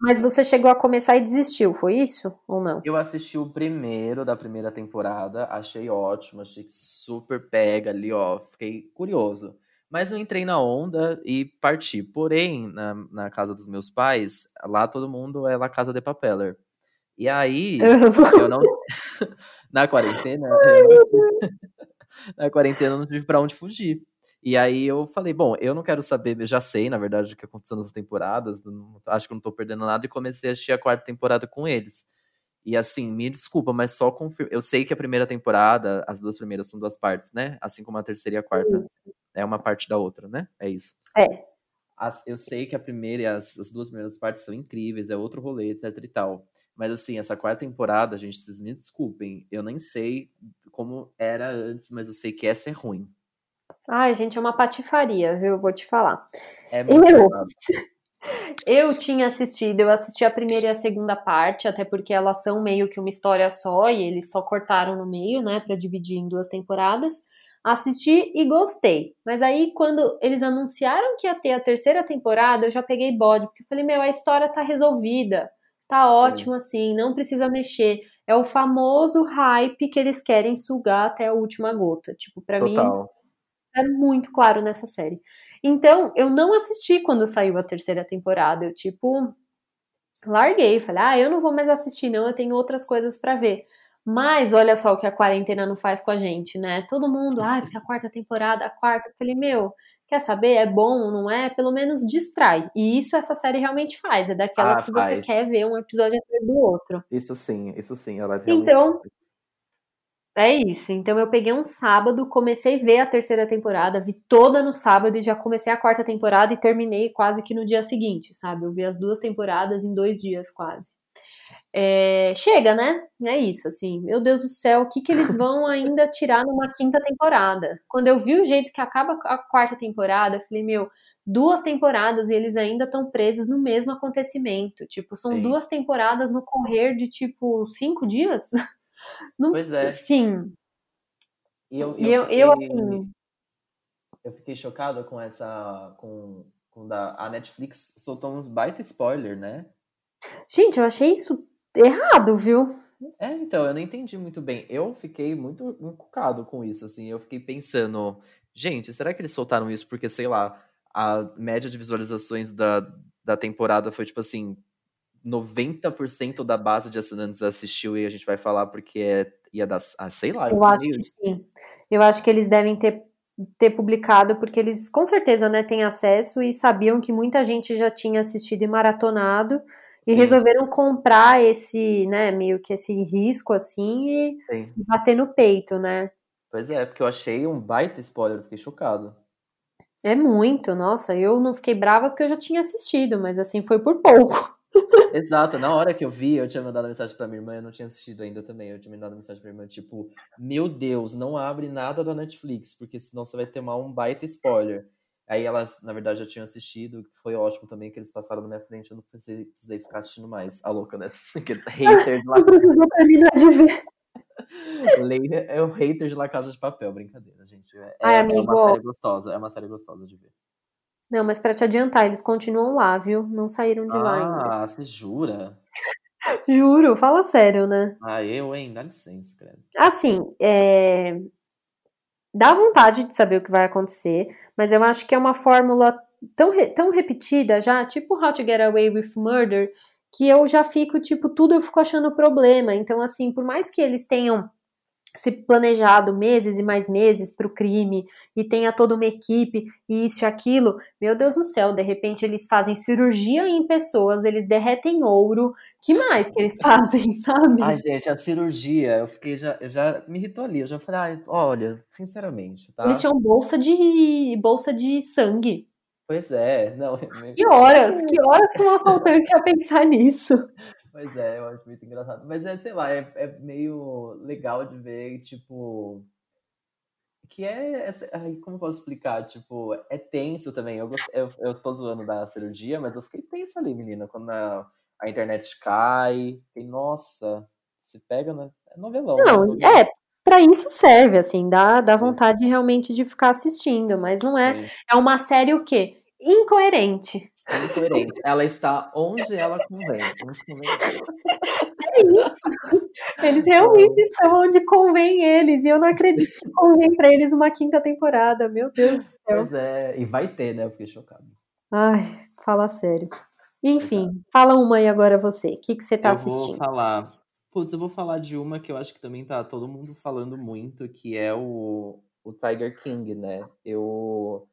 mas você chegou a começar e desistiu, foi isso ou não? Eu assisti o primeiro da primeira temporada, achei ótimo, achei super pega ali, ó, fiquei curioso. Mas não entrei na onda e parti. Porém, na, na casa dos meus pais, lá todo mundo é La Casa de Papeler. E aí, eu não. na quarentena, eu não na quarentena eu não tive pra onde fugir. E aí eu falei, bom, eu não quero saber, eu já sei, na verdade, o que aconteceu nas temporadas, não, acho que não tô perdendo nada, e comecei a assistir a quarta temporada com eles. E assim, me desculpa, mas só confirma. Eu sei que a primeira temporada, as duas primeiras são duas partes, né? Assim como a terceira e a quarta. Isso. É uma parte da outra, né? É isso. É. As, eu sei que a primeira e as, as duas primeiras partes são incríveis, é outro rolê, etc e tal. Mas assim, essa quarta temporada, gente, vocês me desculpem, eu nem sei como era antes, mas eu sei que essa é ruim. Ai, gente, é uma patifaria, viu? Vou te falar. É muito eu, eu tinha assistido, eu assisti a primeira e a segunda parte, até porque elas são meio que uma história só e eles só cortaram no meio, né, para dividir em duas temporadas. Assisti e gostei. Mas aí, quando eles anunciaram que ia ter a terceira temporada, eu já peguei bode, porque eu falei, meu, a história tá resolvida. Tá Sim. ótimo assim, não precisa mexer. É o famoso hype que eles querem sugar até a última gota. Tipo, para mim é muito claro nessa série. Então, eu não assisti quando saiu a terceira temporada. Eu, tipo, larguei. Falei, ah, eu não vou mais assistir, não. Eu tenho outras coisas para ver. Mas olha só o que a quarentena não faz com a gente, né? Todo mundo, ah, a quarta temporada, a quarta. Eu falei, meu, quer saber, é bom, não é? Pelo menos distrai. E isso essa série realmente faz. É daquelas ah, que faz. você quer ver um episódio atrás do outro. Isso sim, isso sim. Ela então, é isso. Então eu peguei um sábado, comecei a ver a terceira temporada, vi toda no sábado e já comecei a quarta temporada e terminei quase que no dia seguinte, sabe? Eu vi as duas temporadas em dois dias quase. É, chega, né? É isso, assim. Meu Deus do céu, o que, que eles vão ainda tirar numa quinta temporada? Quando eu vi o jeito que acaba a quarta temporada, eu falei, meu, duas temporadas e eles ainda estão presos no mesmo acontecimento. Tipo, são Sim. duas temporadas no correr de, tipo, cinco dias? Não, pois é. Sim. E eu, eu, e eu, fiquei, eu, assim... eu fiquei chocada com essa. com, com da, a Netflix soltou um baita spoiler, né? Gente, eu achei isso errado, viu? É, então, eu não entendi muito bem. Eu fiquei muito encucado com isso, assim. Eu fiquei pensando, gente, será que eles soltaram isso porque, sei lá, a média de visualizações da, da temporada foi tipo assim: 90% da base de assinantes assistiu e a gente vai falar porque é, ia dar, ah, sei lá. Eu, eu acho que sim. Eu acho que eles devem ter, ter publicado porque eles com certeza, né, têm acesso e sabiam que muita gente já tinha assistido e maratonado e Sim. resolveram comprar esse, né, meio que esse risco assim e Sim. bater no peito, né? Pois é, porque eu achei um baita spoiler, fiquei chocado. É muito, nossa, eu não fiquei brava porque eu já tinha assistido, mas assim, foi por pouco. Exato, na hora que eu vi, eu tinha mandado mensagem pra minha irmã, eu não tinha assistido ainda também. Eu tinha mandado mensagem pra minha irmã, tipo, meu Deus, não abre nada da Netflix, porque senão você vai ter um baita spoiler. Aí elas, na verdade, já tinham assistido, foi ótimo também que eles passaram na minha frente, eu não precisei, precisei ficar assistindo mais. A louca, né? Aquele hater de lá. Não precisou terminar de ver. é o hater de La Casa de Papel, brincadeira, gente. É, Ai, amigo. é uma série gostosa, é uma série gostosa de ver. Não, mas para te adiantar, eles continuam lá, viu? Não saíram de ah, lá ainda. Ah, você jura? Juro, fala sério, né? Ah, eu, hein? Dá licença, credo. Assim, é dá vontade de saber o que vai acontecer, mas eu acho que é uma fórmula tão, tão repetida já, tipo How to Get Away with Murder, que eu já fico, tipo, tudo eu fico achando problema. Então, assim, por mais que eles tenham se planejado meses e mais meses para o crime e tenha toda uma equipe e isso e aquilo, meu Deus do céu, de repente eles fazem cirurgia em pessoas, eles derretem ouro, que mais que eles fazem, sabe? Ai, gente, a cirurgia, eu fiquei já, eu já me irritou ali, eu já falei, ai, olha, sinceramente, tá? Eles tinham bolsa de bolsa de sangue. Pois é, não. Que horas, que horas que um assaltante ia pensar nisso? Pois é, eu acho muito engraçado. Mas é, sei lá, é, é meio legal de ver, tipo. Que é. Ai, como posso explicar? Tipo, é tenso também. Eu, gost, eu, eu tô zoando da cirurgia, mas eu fiquei tenso ali, menina, quando a, a internet cai. E, nossa, se pega, né? É novelão. Né? Não, né? é, para isso serve, assim, dá, dá vontade realmente de ficar assistindo, mas não é. É uma série o quê? incoerente. Incoerente. Ela está onde ela convém. É isso. Eles realmente estão onde convém eles. E eu não acredito que convém para eles uma quinta temporada. Meu Deus do céu. Pois é, e vai ter, né? Eu fiquei chocado. Ai, fala sério. Enfim, fala uma aí agora você. O que, que você tá eu assistindo? Eu vou falar. Putz, eu vou falar de uma que eu acho que também tá todo mundo falando muito, que é o, o Tiger King, né? Eu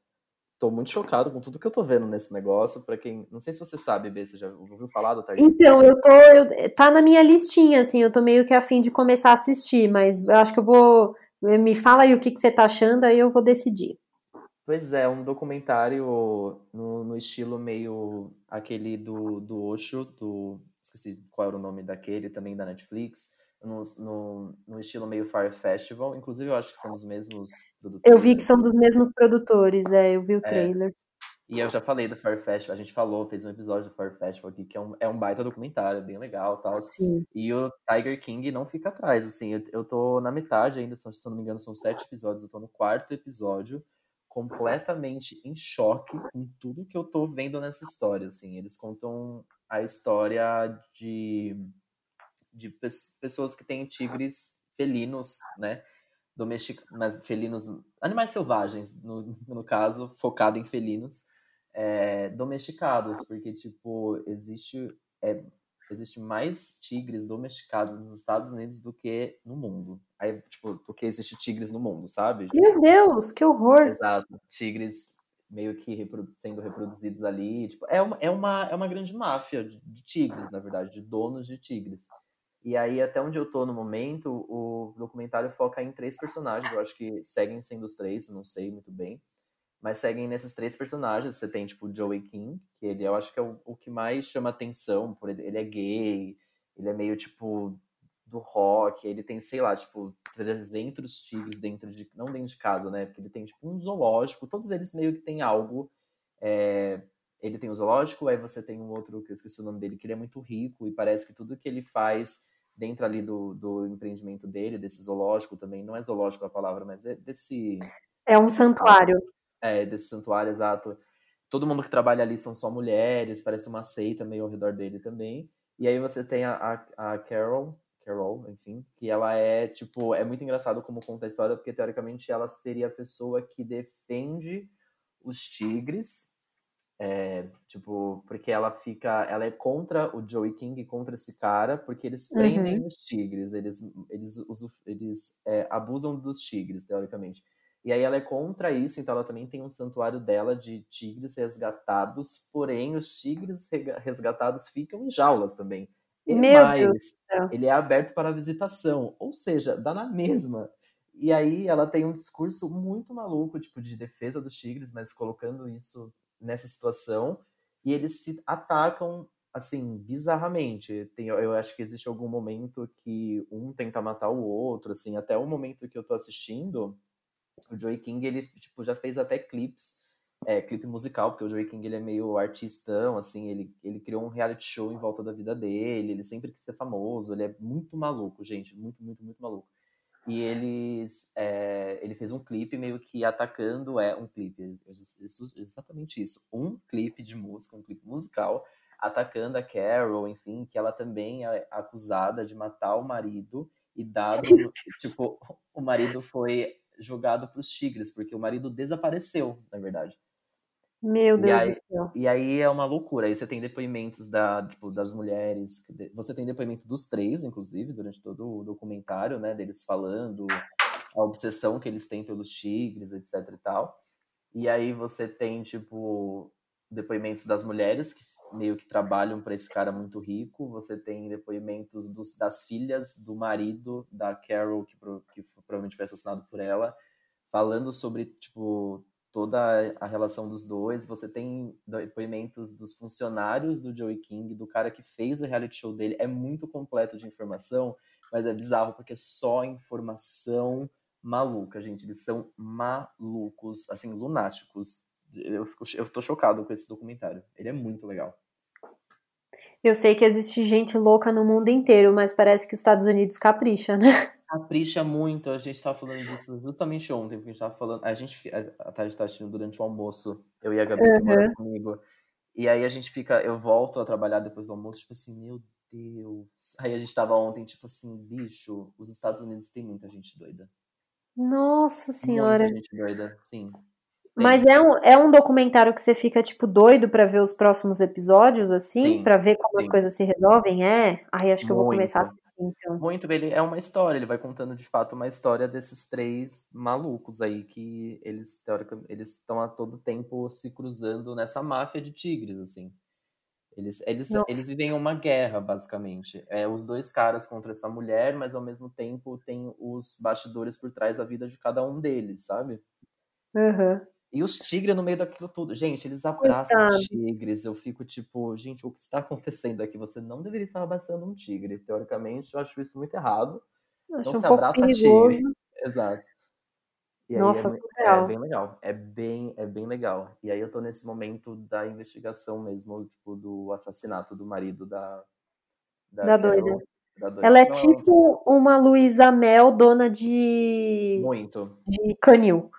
tô muito chocado com tudo que eu tô vendo nesse negócio. Para quem. Não sei se você sabe, B, você já ouviu falar do Target? Então, eu tô. Eu, tá na minha listinha, assim, eu tô meio que afim de começar a assistir, mas eu acho que eu vou. Me fala aí o que, que você tá achando, aí eu vou decidir. Pois é, um documentário no, no estilo meio aquele do, do Osho, do. Esqueci qual era o nome daquele, também da Netflix no, no, no, estilo meio Fire Festival. Inclusive, eu acho que são os mesmos produtores. Eu vi que são dos mesmos produtores, é, eu vi o é. trailer. E eu já falei do Fire Festival, a gente falou, fez um episódio do Fire Festival aqui, que é um, é um baita documentário, bem legal tal. Sim. E o Tiger King não fica atrás, assim, eu, eu tô na metade ainda, se não me engano, são sete episódios, eu tô no quarto episódio, completamente em choque com tudo que eu tô vendo nessa história, assim. Eles contam a história de de pessoas que têm tigres felinos, né? Domestic, mas felinos, animais selvagens, no, no caso, focado em felinos, é, domesticados, porque, tipo, existe, é, existe mais tigres domesticados nos Estados Unidos do que no mundo. Aí, tipo, porque existe tigres no mundo, sabe? Meu Deus, que horror! Exato. Tigres meio que reprodu sendo reproduzidos ali. Tipo, é, uma, é, uma, é uma grande máfia de, de tigres, na verdade, de donos de tigres. E aí, até onde eu tô no momento, o documentário foca em três personagens. Eu acho que seguem sendo os três, não sei muito bem. Mas seguem nesses três personagens. Você tem, tipo, o Joey King, que ele eu acho que é o, o que mais chama atenção. Por ele, ele é gay, ele é meio, tipo, do rock. Ele tem, sei lá, tipo, 300 tigres dentro de... Não dentro de casa, né? Porque ele tem, tipo, um zoológico. Todos eles meio que têm algo... É, ele tem o zoológico, aí você tem um outro, que eu esqueci o nome dele, que ele é muito rico e parece que tudo que ele faz dentro ali do, do empreendimento dele, desse zoológico também, não é zoológico a palavra, mas é desse... É um santuário. É, desse santuário, exato. Todo mundo que trabalha ali são só mulheres, parece uma seita meio ao redor dele também. E aí você tem a, a, a Carol, Carol, enfim, que ela é, tipo, é muito engraçado como conta a história, porque teoricamente ela seria a pessoa que defende os tigres é, tipo, porque ela fica. Ela é contra o Joey King, contra esse cara, porque eles prendem uhum. os tigres, eles, eles, eles é, abusam dos tigres, teoricamente. E aí ela é contra isso, então ela também tem um santuário dela de tigres resgatados, porém os tigres resgatados ficam em jaulas também. E Meu mais, Deus ele é aberto para visitação, ou seja, dá na mesma. E aí ela tem um discurso muito maluco, tipo, de defesa dos tigres, mas colocando isso nessa situação e eles se atacam assim bizarramente. Tem, eu acho que existe algum momento que um tenta matar o outro, assim, até o momento que eu tô assistindo, o Joey King ele tipo já fez até clipes é, clipe musical, porque o Joey King ele é meio artistão, assim, ele, ele criou um reality show em volta da vida dele, ele sempre quis ser famoso, ele é muito maluco, gente, muito, muito, muito maluco e eles é, ele fez um clipe meio que atacando é um clipe exatamente isso um clipe de música um clipe musical atacando a Carol enfim que ela também é acusada de matar o marido e dado tipo o marido foi jogado para os tigres porque o marido desapareceu na verdade Meu Deus aí, do céu. E aí é uma loucura. Aí você tem depoimentos da, tipo, das mulheres. Você tem depoimento dos três, inclusive, durante todo o documentário, né? Deles falando a obsessão que eles têm pelos tigres, etc e tal. E aí você tem, tipo, depoimentos das mulheres que meio que trabalham para esse cara muito rico. Você tem depoimentos dos, das filhas do marido da Carol, que, que provavelmente foi assassinado por ela, falando sobre, tipo, toda a relação dos dois. Você tem depoimentos dos funcionários do Joey King, do cara que fez o reality show dele. É muito completo de informação, mas é bizarro porque é só informação maluca, gente. Eles são malucos, assim, lunáticos. Eu, fico, eu tô chocado com esse documentário. Ele é muito legal. Eu sei que existe gente louca no mundo inteiro, mas parece que os Estados Unidos capricha, né? Capricha muito. A gente tava falando disso justamente ontem, porque a gente tava falando. A gente a tarde tá assistindo durante o almoço. Eu e a Gabi uhum. que comigo. E aí a gente fica. Eu volto a trabalhar depois do almoço, tipo assim, meu Deus. Aí a gente tava ontem, tipo assim, bicho, os Estados Unidos tem muita gente doida. Nossa senhora. Muita gente doida, sim. Mas é um, é um documentário que você fica, tipo, doido para ver os próximos episódios, assim? para ver como sim. as coisas se resolvem? É? Aí acho que Muito. eu vou começar a assistir, então. Muito, ele é uma história, ele vai contando, de fato, uma história desses três malucos aí, que eles, teoricamente, eles estão a todo tempo se cruzando nessa máfia de tigres, assim. Eles, eles, eles vivem uma guerra, basicamente. É os dois caras contra essa mulher, mas ao mesmo tempo tem os bastidores por trás da vida de cada um deles, sabe? Uhum. E os tigres no meio daquilo tudo. Gente, eles abraçam os tigres. Eu fico tipo, gente, o que está acontecendo aqui? Você não deveria estar abraçando um tigre. Teoricamente, eu acho isso muito errado. Acho não um se abraça perigoso. tigre. Exato. E Nossa, é, é bem legal. É bem, é bem legal. E aí eu tô nesse momento da investigação mesmo, tipo, do assassinato do marido da. Da, da doida. Ela é tipo uma Luísa Mel, dona de. Muito. De canil.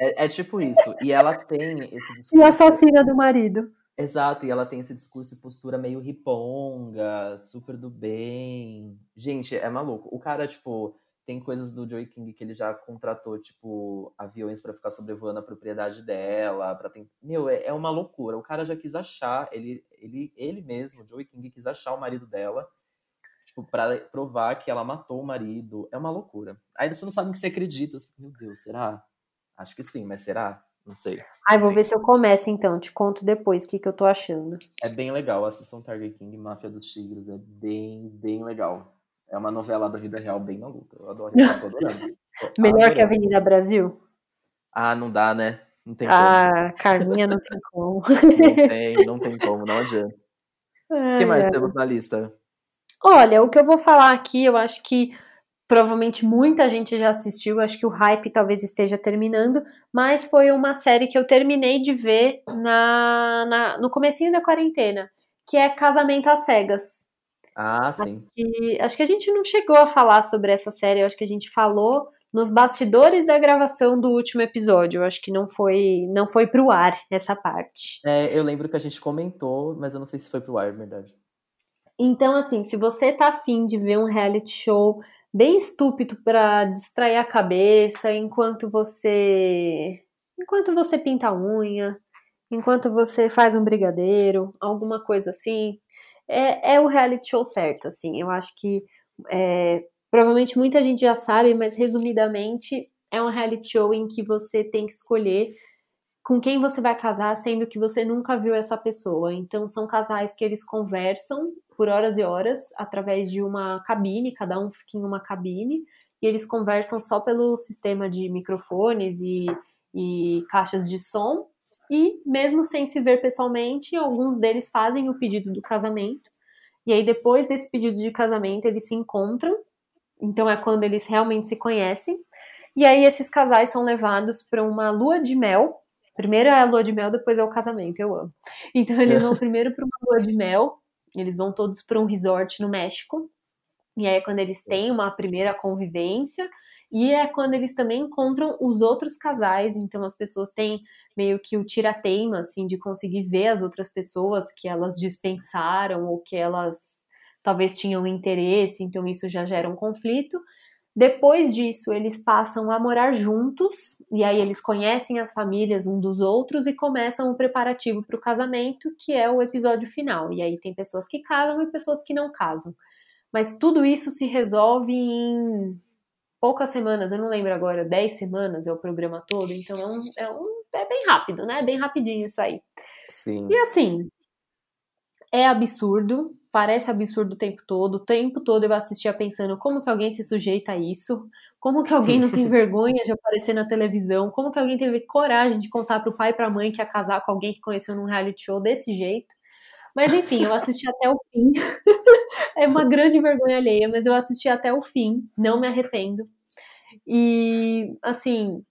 É, é, tipo isso. E ela tem esse discurso. E assassina do marido. Exato, e ela tem esse discurso e postura meio riponga, super do bem. Gente, é maluco. O cara, tipo, tem coisas do Joey King que ele já contratou, tipo, aviões para ficar sobrevoando a propriedade dela. Pra ter... Meu, é, é uma loucura. O cara já quis achar, ele, ele, ele mesmo, o Joey King, quis achar o marido dela tipo, pra provar que ela matou o marido. É uma loucura. Aí você não sabe o que você acredita. Você fica, Meu Deus, será? Acho que sim, mas será? Não sei. Ai, vou ver se eu começo então. Te conto depois o que, que eu tô achando. É bem legal. Assistam Target King Máfia dos Tigres. É bem, bem legal. É uma novela da vida real bem maluca. Eu adoro. Eu tô adorando. Tô Melhor adorando. que Avenida Brasil? Ah, não dá, né? Não tem ah, como. Carminha não tem como. Não tem, não tem como, não adianta. O que mais temos na lista? Olha, o que eu vou falar aqui, eu acho que provavelmente muita gente já assistiu, acho que o hype talvez esteja terminando, mas foi uma série que eu terminei de ver na, na no comecinho da quarentena, que é Casamento às Cegas. Ah, sim. Acho que, acho que a gente não chegou a falar sobre essa série, eu acho que a gente falou nos bastidores da gravação do último episódio. Eu acho que não foi não foi pro ar essa parte. É, eu lembro que a gente comentou, mas eu não sei se foi pro ar, é verdade. Então, assim, se você tá afim de ver um reality show bem estúpido para distrair a cabeça enquanto você enquanto você pinta a unha, enquanto você faz um brigadeiro, alguma coisa assim, é, é o reality show certo, assim. Eu acho que é, provavelmente muita gente já sabe, mas resumidamente é um reality show em que você tem que escolher com quem você vai casar, sendo que você nunca viu essa pessoa. Então são casais que eles conversam por horas e horas através de uma cabine, cada um fica em uma cabine, e eles conversam só pelo sistema de microfones e, e caixas de som. E mesmo sem se ver pessoalmente, alguns deles fazem o pedido do casamento. E aí, depois desse pedido de casamento, eles se encontram. Então, é quando eles realmente se conhecem. E aí, esses casais são levados para uma lua de mel. Primeiro é a lua de mel, depois é o casamento. Eu amo. Então, eles vão primeiro para uma lua de mel eles vão todos para um resort no México. E aí é quando eles têm uma primeira convivência. E é quando eles também encontram os outros casais. Então as pessoas têm meio que o tirateima, assim, de conseguir ver as outras pessoas que elas dispensaram ou que elas talvez tinham interesse. Então isso já gera um conflito. Depois disso, eles passam a morar juntos, e aí eles conhecem as famílias um dos outros e começam o preparativo para o casamento, que é o episódio final. E aí tem pessoas que casam e pessoas que não casam. Mas tudo isso se resolve em poucas semanas, eu não lembro agora, 10 semanas é o programa todo, então é, um, é, um, é bem rápido, né? Bem rapidinho isso aí. Sim. E assim, é absurdo, parece absurdo o tempo todo. O tempo todo eu assistia pensando como que alguém se sujeita a isso, como que alguém não tem vergonha de aparecer na televisão, como que alguém teve coragem de contar pro pai e pra mãe que ia casar com alguém que conheceu num reality show desse jeito. Mas enfim, eu assisti até o fim. é uma grande vergonha alheia, mas eu assisti até o fim, não me arrependo. E assim,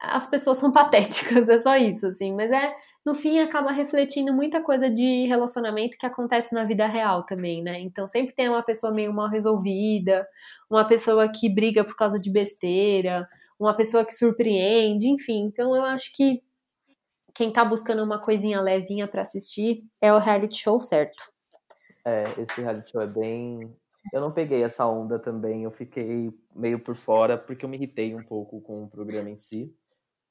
as pessoas são patéticas, é só isso, assim, mas é no fim acaba refletindo muita coisa de relacionamento que acontece na vida real também, né? Então sempre tem uma pessoa meio mal resolvida, uma pessoa que briga por causa de besteira, uma pessoa que surpreende, enfim. Então eu acho que quem tá buscando uma coisinha levinha para assistir é o reality show certo. É, esse reality show é bem. Eu não peguei essa onda também, eu fiquei meio por fora, porque eu me irritei um pouco com o programa em si.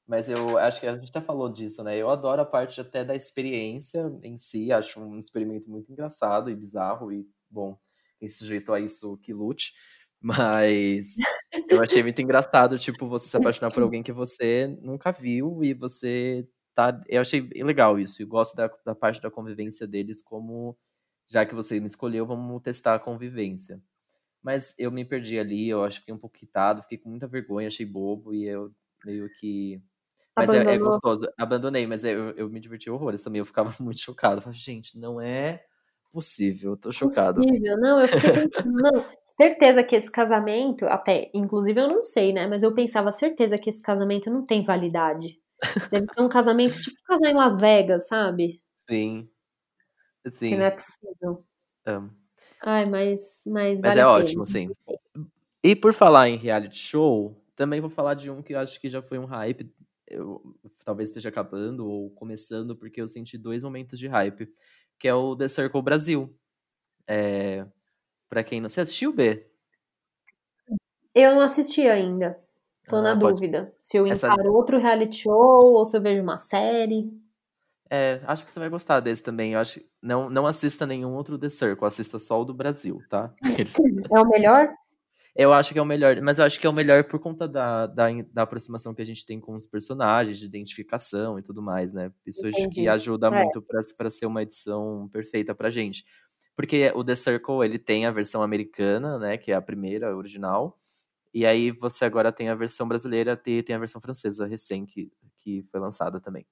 Mas eu acho que a gente até falou disso, né? Eu adoro a parte até da experiência em si, acho um experimento muito engraçado e bizarro, e, bom, quem se sujeitou a isso que lute. Mas eu achei muito engraçado, tipo, você se apaixonar por alguém que você nunca viu e você tá. Eu achei legal isso, e gosto da, da parte da convivência deles, como já que você me escolheu, vamos testar a convivência. Mas eu me perdi ali, eu acho que fiquei um pouco irritado, fiquei com muita vergonha, achei bobo, e eu meio que mas é, é, gostoso. Abandonei, mas eu, eu me diverti horrores também. Eu ficava muito chocado. Eu falei, gente, não é possível. Eu tô chocado. Possível, não. Eu fiquei pensando, não. Certeza que esse casamento, até, inclusive eu não sei, né? Mas eu pensava, certeza que esse casamento não tem validade. Deve ser um casamento tipo casar em Las Vegas, sabe? Sim. Sim. Que não é possível. Um. Ai, mas. Mas, mas vale é ótimo, sim. E por falar em reality show, também vou falar de um que eu acho que já foi um hype eu, talvez esteja acabando ou começando, porque eu senti dois momentos de hype, que é o The Circle Brasil. É, para quem não... Você assistiu, B? Eu não assisti ainda. Tô ah, na pode... dúvida. Se eu Essa... encaro outro reality show ou se eu vejo uma série. É, acho que você vai gostar desse também. Eu acho não não assista nenhum outro The Circle, assista só o do Brasil, tá? É o melhor? Eu acho que é o melhor, mas eu acho que é o melhor por conta da, da, da aproximação que a gente tem com os personagens, de identificação e tudo mais, né? Isso Entendi. acho que ajuda é. muito para ser uma edição perfeita pra gente. Porque o The Circle, ele tem a versão americana, né? Que é a primeira, a original. E aí você agora tem a versão brasileira e tem a versão francesa recém que, que foi lançada também.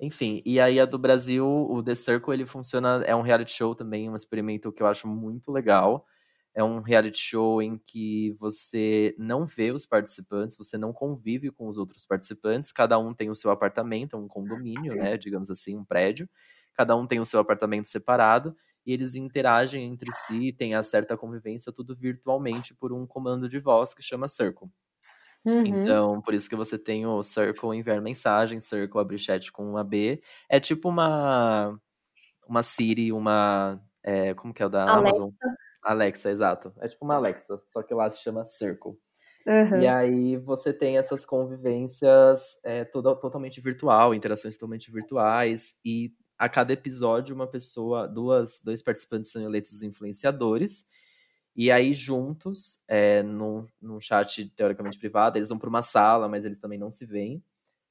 Enfim, e aí a do Brasil, o The Circle, ele funciona, é um reality show também, um experimento que eu acho muito legal é um reality show em que você não vê os participantes, você não convive com os outros participantes, cada um tem o seu apartamento, um condomínio, né, digamos assim, um prédio, cada um tem o seu apartamento separado e eles interagem entre si, tem a certa convivência, tudo virtualmente por um comando de voz que chama Circle. Uhum. Então, por isso que você tem o Circle enviar mensagem, Circle abrir chat com um AB. É tipo uma uma Siri, uma é, como que é o da Alexa. Amazon? Alexa, exato. É tipo uma Alexa, só que lá se chama Circle. Uhum. E aí você tem essas convivências é, toda, totalmente virtual, interações totalmente virtuais, e a cada episódio uma pessoa, duas, dois participantes são eleitos influenciadores, e aí juntos, é, num, num chat teoricamente privado, eles vão para uma sala, mas eles também não se veem,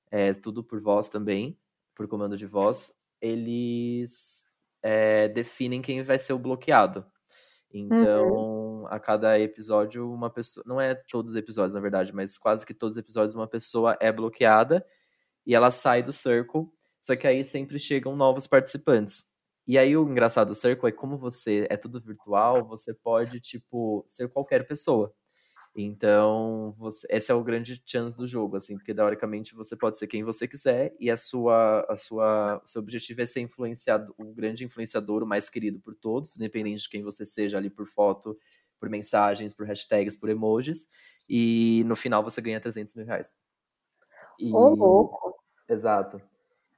é, tudo por voz também, por comando de voz, eles é, definem quem vai ser o bloqueado. Então, uhum. a cada episódio, uma pessoa. Não é todos os episódios, na verdade, mas quase que todos os episódios, uma pessoa é bloqueada e ela sai do Circle. Só que aí sempre chegam novos participantes. E aí o engraçado do Circle é como você é tudo virtual, você pode, tipo, ser qualquer pessoa. Então, você, esse é o grande chance do jogo, assim, porque teoricamente você pode ser quem você quiser e a sua, a sua, seu objetivo é ser influenciado, o grande influenciador, o mais querido por todos, independente de quem você seja ali por foto, por mensagens, por hashtags, por emojis, e no final você ganha 300 mil reais. E... Oh, louco! Exato.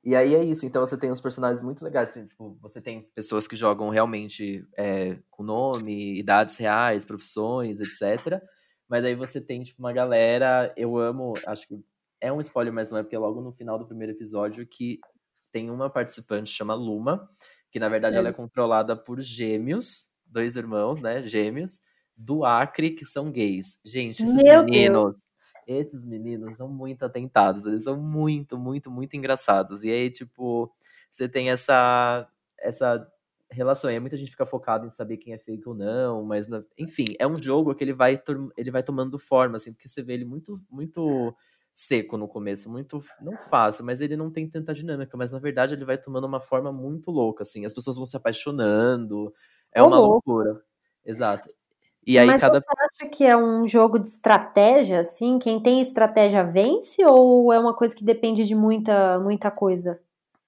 E aí é isso, então você tem uns personagens muito legais, tipo, você tem pessoas que jogam realmente é, com nome, idades reais, profissões, etc., Mas aí você tem, tipo, uma galera. Eu amo, acho que é um spoiler, mas não é, porque é logo no final do primeiro episódio que tem uma participante chama Luma, que na verdade é. ela é controlada por gêmeos, dois irmãos, né? Gêmeos, do Acre, que são gays. Gente, esses Meu meninos. Deus. Esses meninos são muito atentados, eles são muito, muito, muito engraçados. E aí, tipo, você tem essa essa relação. E muita gente fica focada em saber quem é fake ou não, mas enfim, é um jogo que ele vai ele vai tomando forma assim, porque você vê ele muito muito seco no começo, muito não fácil, mas ele não tem tanta dinâmica, mas na verdade ele vai tomando uma forma muito louca assim, as pessoas vão se apaixonando, é uma louco. loucura. Exato. E aí Mas cada. Você acha que é um jogo de estratégia, assim? Quem tem estratégia vence ou é uma coisa que depende de muita, muita coisa?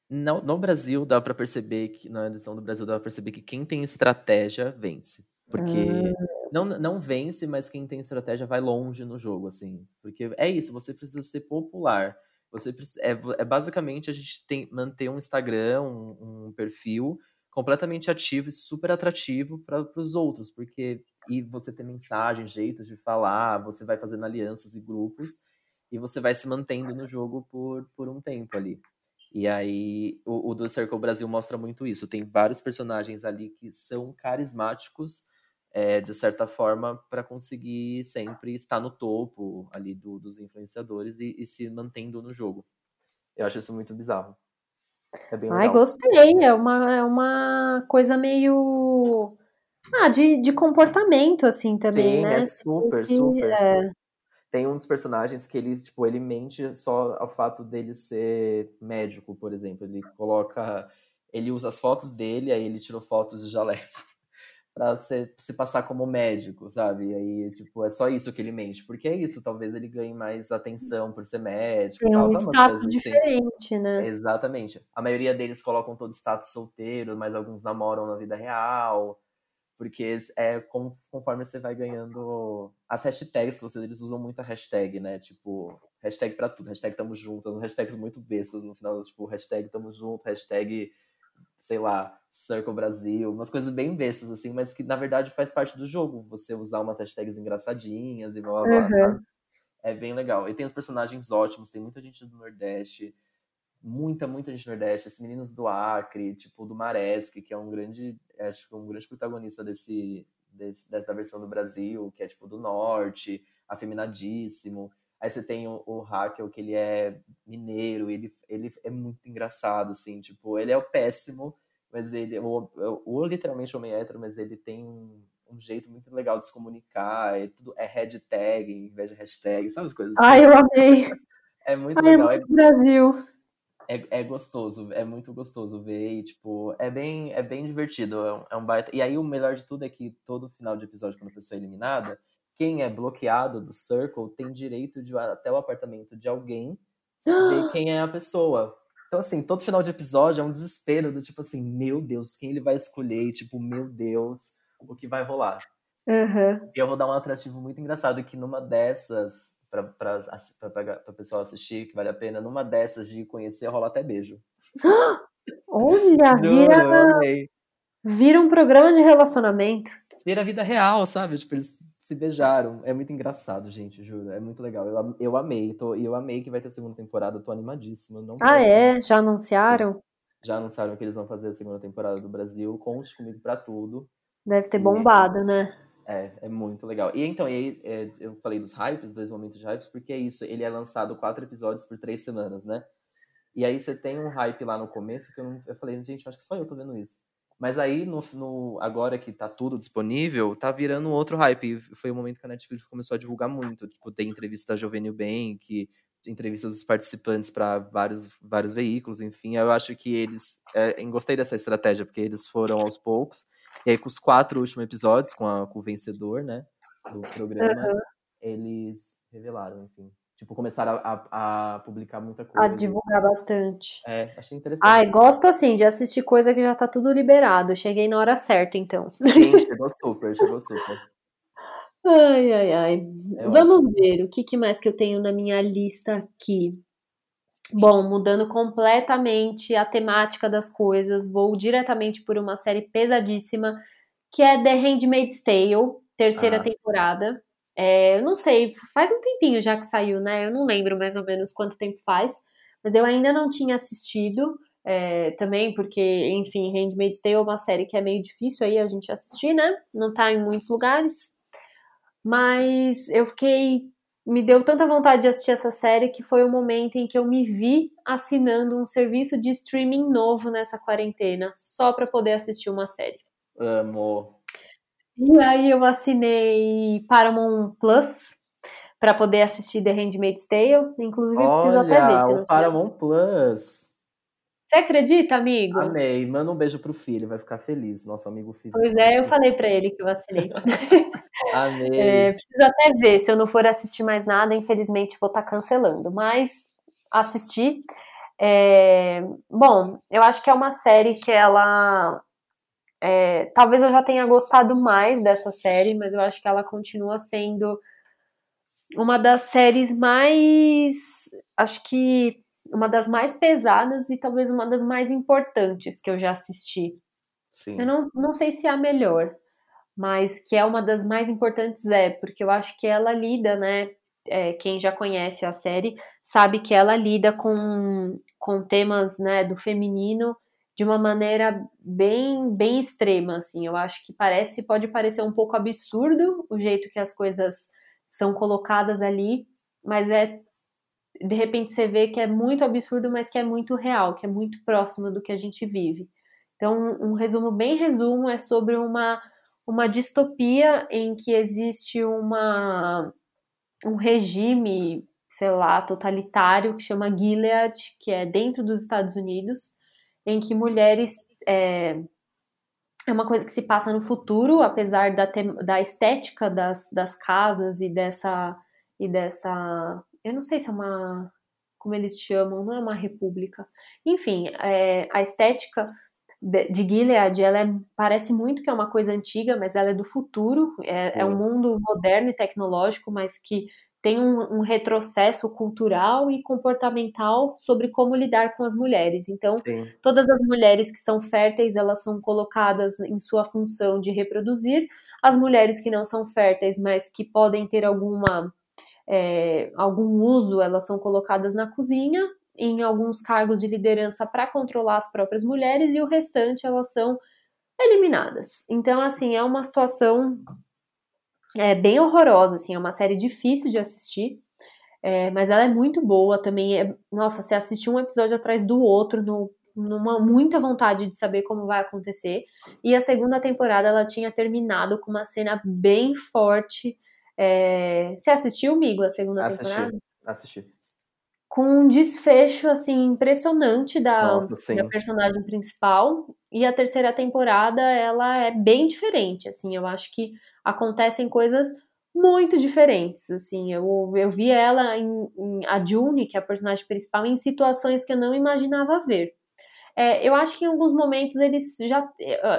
No, no Brasil dá para perceber que na edição do Brasil dá para perceber que quem tem estratégia vence, porque ah. não, não vence, mas quem tem estratégia vai longe no jogo, assim, porque é isso, você precisa ser popular. Você é, é basicamente a gente tem manter um Instagram, um, um perfil completamente ativo e super atrativo para os outros, porque e você tem mensagens, jeitos de falar, você vai fazendo alianças e grupos e você vai se mantendo no jogo por, por um tempo ali. E aí o, o do Circle Brasil mostra muito isso. Tem vários personagens ali que são carismáticos é, de certa forma para conseguir sempre estar no topo ali do, dos influenciadores e, e se mantendo no jogo. Eu acho isso muito bizarro. É bem Ai, gostei. É uma, é uma coisa meio. Ah, de, de comportamento, assim, também, Sim, né? é super, super. É... Tem um dos personagens que ele, tipo, ele mente só ao fato dele ser médico, por exemplo. Ele coloca. Ele usa as fotos dele, aí ele tirou fotos de jaleco para se, se passar como médico, sabe? E aí, tipo, é só isso que ele mente. Porque é isso, talvez ele ganhe mais atenção por ser médico. Tem um status assim. diferente, assim. né? Exatamente. A maioria deles colocam todo status solteiro, mas alguns namoram na vida real. Porque é conforme você vai ganhando as hashtags que vocês eles usam muito a hashtag, né? Tipo, hashtag pra tudo, hashtag tamo juntos, hashtags muito bestas no final, tipo, hashtag tamo junto, hashtag sei lá, Circle Brasil, umas coisas bem bestas, assim, mas que na verdade faz parte do jogo. Você usar umas hashtags engraçadinhas e blá blá blá, uhum. É bem legal. E tem os personagens ótimos, tem muita gente do Nordeste, muita, muita gente do Nordeste, esses meninos do Acre, tipo do Maresque, que é um grande, acho que um grande protagonista desse, desse, dessa versão do Brasil, que é tipo do Norte, afeminadíssimo. Aí você tem o, o que ele é mineiro, ele, ele é muito engraçado, assim, tipo, ele é o péssimo, mas ele, o, o, literalmente homem hétero, mas ele tem um, um, jeito muito legal de se comunicar, é tudo é hashtag em vez de hashtag, sabe as coisas assim? Ai, eu amei! É muito Ai, é legal. É muito Brasil. É, é gostoso, é muito gostoso ver e, tipo, é bem, é bem divertido, é um, é um baita... E aí o melhor de tudo é que todo final de episódio, quando a pessoa é eliminada, quem é bloqueado do Circle tem direito de ir até o apartamento de alguém ver quem é a pessoa. Então, assim, todo final de episódio é um desespero do tipo assim, meu Deus, quem ele vai escolher? E, tipo, meu Deus, o que vai rolar? Uhum. E eu vou dar um atrativo muito engraçado que numa dessas, pra, pra pessoal assistir, que vale a pena, numa dessas de conhecer, rola até beijo. Olha, vira, vira um programa de relacionamento. Vira vida real, sabe? Tipo, eles se beijaram. É muito engraçado, gente, juro. É muito legal. Eu, eu amei. Tô, e eu amei que vai ter segunda temporada. Tô animadíssima. Não ah, é? Já anunciaram? Já anunciaram que eles vão fazer a segunda temporada do Brasil. Conte comigo pra tudo. Deve ter bombado, né? É, é muito legal. E então, e é, eu falei dos hypes, dois momentos de hypes, porque é isso. Ele é lançado quatro episódios por três semanas, né? E aí você tem um hype lá no começo que eu, não, eu falei, gente, acho que só eu tô vendo isso. Mas aí, no, no, agora que tá tudo disponível, tá virando outro hype. Foi o momento que a Netflix começou a divulgar muito. Tipo, tem entrevista da Juvenil Bank, entrevistas dos participantes para vários, vários veículos, enfim. Eu acho que eles. É, gostei dessa estratégia, porque eles foram aos poucos. E aí, com os quatro últimos episódios, com, a, com o vencedor, né? Do programa, uhum. eles revelaram, enfim. Tipo, começaram a, a, a, publicar muita coisa. A divulgar bastante. É, achei interessante. Ai, gosto assim de assistir coisa que já tá tudo liberado. Cheguei na hora certa, então. Sim, chegou super, chegou super. Ai, ai, ai. É Vamos ótimo. ver o que, que mais que eu tenho na minha lista aqui. Bom, mudando completamente a temática das coisas, vou diretamente por uma série pesadíssima, que é The Handmaid's Tale, terceira ah, temporada. É, eu não sei, faz um tempinho já que saiu, né? Eu não lembro mais ou menos quanto tempo faz, mas eu ainda não tinha assistido. É, também, porque, enfim, Handmaid's Tale é uma série que é meio difícil aí a gente assistir, né? Não tá em muitos lugares. Mas eu fiquei. Me deu tanta vontade de assistir essa série que foi o momento em que eu me vi assinando um serviço de streaming novo nessa quarentena, só para poder assistir uma série. Amo. E aí eu assinei Paramount Plus para poder assistir The Handmaid's Tale. Inclusive, Olha, preciso até ver. Se o Paramount Plus. Você acredita, amigo? Amei. Manda um beijo pro filho, vai ficar feliz, nosso amigo filho. Pois é, eu falei para ele que eu assinei. Amei. É, preciso até ver. Se eu não for assistir mais nada, infelizmente vou estar tá cancelando. Mas assistir. É... Bom, eu acho que é uma série que ela. É... Talvez eu já tenha gostado mais dessa série, mas eu acho que ela continua sendo uma das séries mais. Acho que uma das mais pesadas e talvez uma das mais importantes que eu já assisti. Sim. Eu não, não sei se é a melhor, mas que é uma das mais importantes é, porque eu acho que ela lida, né? É, quem já conhece a série sabe que ela lida com, com temas né, do feminino de uma maneira bem bem extrema, assim. Eu acho que parece pode parecer um pouco absurdo o jeito que as coisas são colocadas ali, mas é de repente você vê que é muito absurdo, mas que é muito real, que é muito próximo do que a gente vive. Então, um resumo bem resumo é sobre uma, uma distopia em que existe uma, um regime, sei lá, totalitário que chama Gilead, que é dentro dos Estados Unidos, em que mulheres é, é uma coisa que se passa no futuro, apesar da, da estética das, das casas e dessa e dessa eu não sei se é uma, como eles chamam, não é uma república. Enfim, é, a estética de, de Gilead, ela é, parece muito que é uma coisa antiga, mas ela é do futuro, é, é um mundo moderno e tecnológico, mas que tem um, um, retrocesso cultural e comportamental sobre como lidar com as mulheres. Então, Sim. todas as mulheres que são férteis, elas são colocadas em sua função de reproduzir. As mulheres que não são férteis, mas que podem ter alguma é, algum uso, elas são colocadas na cozinha, em alguns cargos de liderança para controlar as próprias mulheres, e o restante elas são eliminadas. Então, assim, é uma situação é, bem horrorosa, assim, é uma série difícil de assistir. É, mas ela é muito boa também. É, nossa, você assiste um episódio atrás do outro, no, numa muita vontade de saber como vai acontecer. E a segunda temporada ela tinha terminado com uma cena bem forte é... Você assistiu, Migo, a segunda assisti, temporada? Assisti. Com um desfecho, assim, impressionante da, Nossa, da personagem principal. E a terceira temporada, ela é bem diferente, assim. Eu acho que acontecem coisas muito diferentes, assim. Eu, eu vi ela, em, em, a June, que é a personagem principal, em situações que eu não imaginava ver. É, eu acho que em alguns momentos eles já.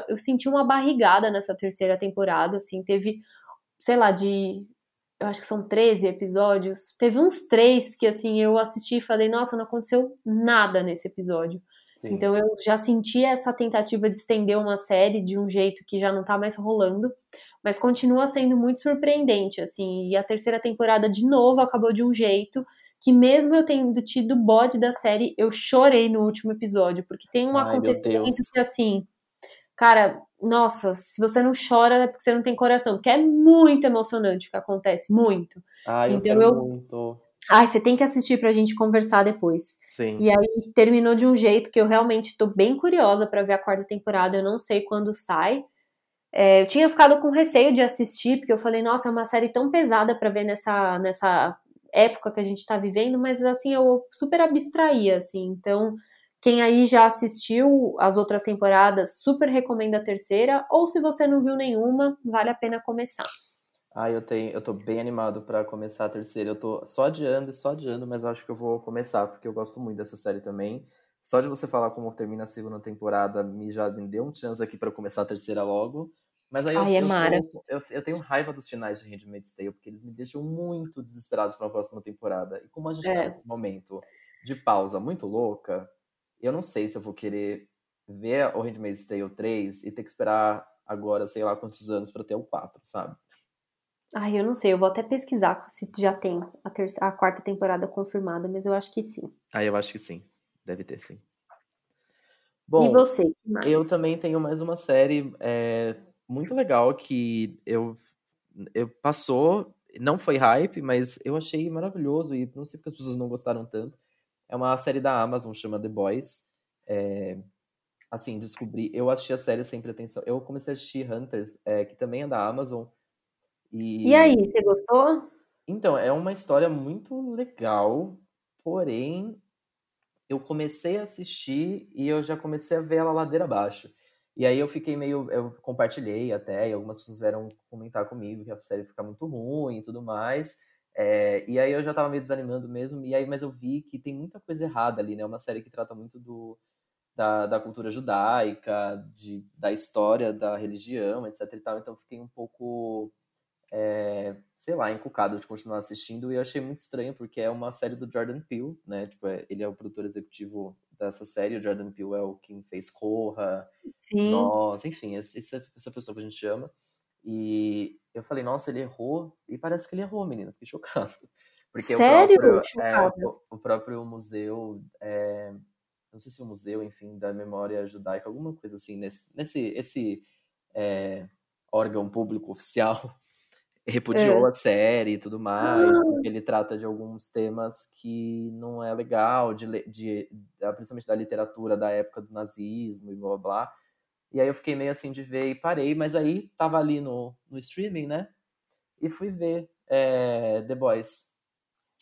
Eu senti uma barrigada nessa terceira temporada, assim, teve sei lá, de. Eu acho que são 13 episódios. Teve uns três que, assim, eu assisti e falei, nossa, não aconteceu nada nesse episódio. Sim. Então eu já senti essa tentativa de estender uma série de um jeito que já não tá mais rolando. Mas continua sendo muito surpreendente, assim. E a terceira temporada, de novo, acabou de um jeito que mesmo eu tendo tido bode da série, eu chorei no último episódio, porque tem um Ai, acontecimento que, assim, cara, nossa, se você não chora é porque você não tem coração, porque é muito emocionante o que acontece, muito. Eu Então quero eu- muito. Ai, você tem que assistir pra gente conversar depois. Sim. E aí terminou de um jeito que eu realmente tô bem curiosa pra ver a quarta temporada, eu não sei quando sai. É, eu tinha ficado com receio de assistir, porque eu falei, nossa, é uma série tão pesada pra ver nessa, nessa época que a gente tá vivendo, mas assim, eu super abstraía, assim. Então, quem aí já assistiu as outras temporadas, super recomenda a terceira, ou se você não viu nenhuma, vale a pena começar. Ai, eu tenho, eu tô bem animado pra começar a terceira. Eu tô só adiando e só adiando, mas eu acho que eu vou começar, porque eu gosto muito dessa série também. Só de você falar como termina a segunda temporada, me já me deu um chance aqui pra começar a terceira logo. Mas aí eu, Ai, é eu, mara. sou- eu, eu tenho raiva dos finais de Handmaid's Tale, porque eles me deixam muito desesperados pra próxima temporada. E como a gente É. tá nesse momento de pausa muito louca, eu não sei se eu vou querer ver o Handmaid's Tale 3 e ter que esperar agora, sei lá quantos anos, pra ter o 4, sabe? Ai, eu não sei, eu vou até pesquisar se já tem a, terça, a quarta temporada confirmada, mas eu acho que sim. Ah, eu acho que sim. Deve ter, sim. Bom, e você? Eu também tenho mais uma série é, muito legal que eu, eu passou, não foi hype, mas eu achei maravilhoso e não sei porque as pessoas não gostaram tanto. É uma série da Amazon, chama The Boys. É, assim, descobri. Eu assisti a série sem pretensão. Eu comecei a assistir Hunters, é, que também é da Amazon. E... e aí, você gostou? Então, é uma história muito legal, porém, eu comecei a assistir e eu já comecei a ver ela ladeira abaixo. E aí eu fiquei meio. Eu compartilhei até, e algumas pessoas vieram comentar comigo que a série fica muito ruim e tudo mais. É, e aí eu já tava meio desanimando mesmo, e aí, mas eu vi que tem muita coisa errada ali, né? Uma série que trata muito do, da, da cultura judaica, de, da história da religião, etc e tal. Então eu fiquei um pouco é, sei lá, encucado de continuar assistindo e eu achei muito estranho porque é uma série do Jordan Peele, né? Tipo, é, ele é o produtor executivo dessa série, o Jordan Peele é o quem fez Corra, Sim. Nós, enfim, essa, essa pessoa que a gente chama. E eu falei, nossa, ele errou, e parece que ele errou, menina, fiquei chocado. Porque Sério? O próprio, é, o, o próprio museu, é, não sei se o museu, enfim, da memória judaica, alguma coisa assim, nesse, nesse esse, é, órgão público oficial, repudiou é. a série e tudo mais, ah. ele trata de alguns temas que não é legal, de, de, principalmente da literatura da época do nazismo e blá blá blá. E aí eu fiquei meio assim de ver e parei, mas aí tava ali no, no streaming, né? E fui ver é, The Boys.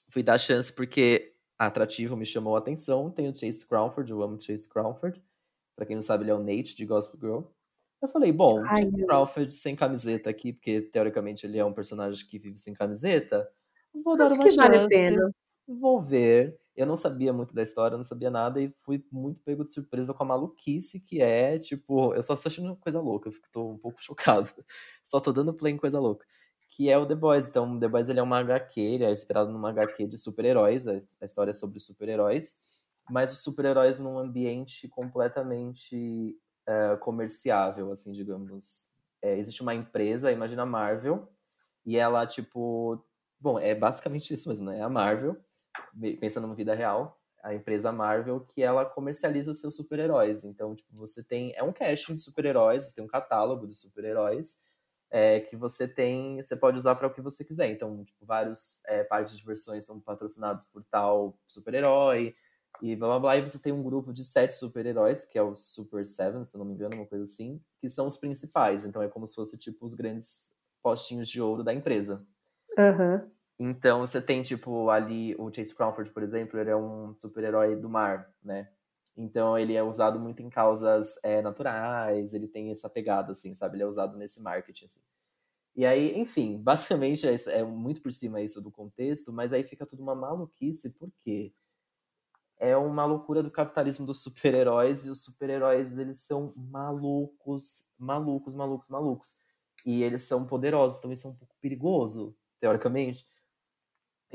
Fui dar chance porque atrativo me chamou a atenção. Tem o Chase Crawford, eu amo Chase Crawford. Pra quem não sabe, ele é o Nate de Gospel Girl. Eu falei, bom, Ai, Chase Crawford sem camiseta aqui, porque teoricamente ele é um personagem que vive sem camiseta. Vou dar Acho uma que chance. Vale a pena. Vou ver. Eu não sabia muito da história, não sabia nada e fui muito pego de surpresa com a maluquice que é, tipo, eu só estou achando coisa louca, eu fico, tô um pouco chocado. Só tô dando play em coisa louca. Que é o The Boys. Então, The Boys ele é uma HQ, ele é inspirado numa HQ de super-heróis, a história é sobre super-heróis, mas os super-heróis num ambiente completamente uh, comerciável, assim, digamos. É, existe uma empresa, imagina a Marvel, e ela, tipo. Bom, é basicamente isso mesmo, né? É a Marvel, pensando na vida real, a empresa Marvel, que ela comercializa seus super-heróis. Então, tipo, você tem. É um casting de super-heróis, tem um catálogo de super-heróis. É, que você tem, você pode usar para o que você quiser. Então, tipo, vários é, de diversões são patrocinados por tal super-herói, e blá blá blá, e você tem um grupo de sete super-heróis, que é o Super Seven, se eu não me engano, uma coisa assim, que são os principais. Então é como se fosse tipo os grandes postinhos de ouro da empresa. Uhum. Então você tem, tipo, ali o Chase Crawford, por exemplo, ele é um super-herói do mar, né? Então ele é usado muito em causas é, naturais, ele tem essa pegada, assim, sabe? Ele é usado nesse marketing, assim. E aí, enfim, basicamente é, é muito por cima isso do contexto, mas aí fica tudo uma maluquice, por quê? é uma loucura do capitalismo dos super-heróis e os super-heróis eles são malucos, malucos, malucos, malucos. E eles são poderosos, então isso é um pouco perigoso, teoricamente.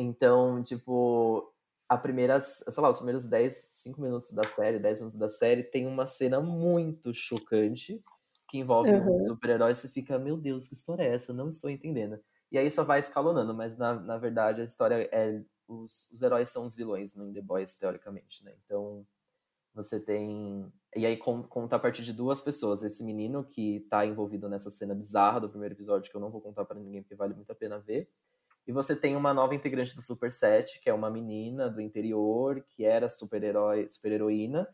Então, tipo, a primeira, sei lá, os primeiros 10, 5 minutos da série, 10 minutos da série, tem uma cena muito chocante que envolve uhum. um super-herói e você fica, meu Deus, que história é essa? Não estou entendendo. E aí só vai escalonando, mas na, na verdade a história é os, os heróis são os vilões no The Boys, teoricamente, né? Então, você tem. E aí conta a partir de duas pessoas. Esse menino que tá envolvido nessa cena bizarra do primeiro episódio, que eu não vou contar para ninguém porque vale muito a pena ver. E você tem uma nova integrante do Super Set, que é uma menina do interior, que era super-herói, super-heroína.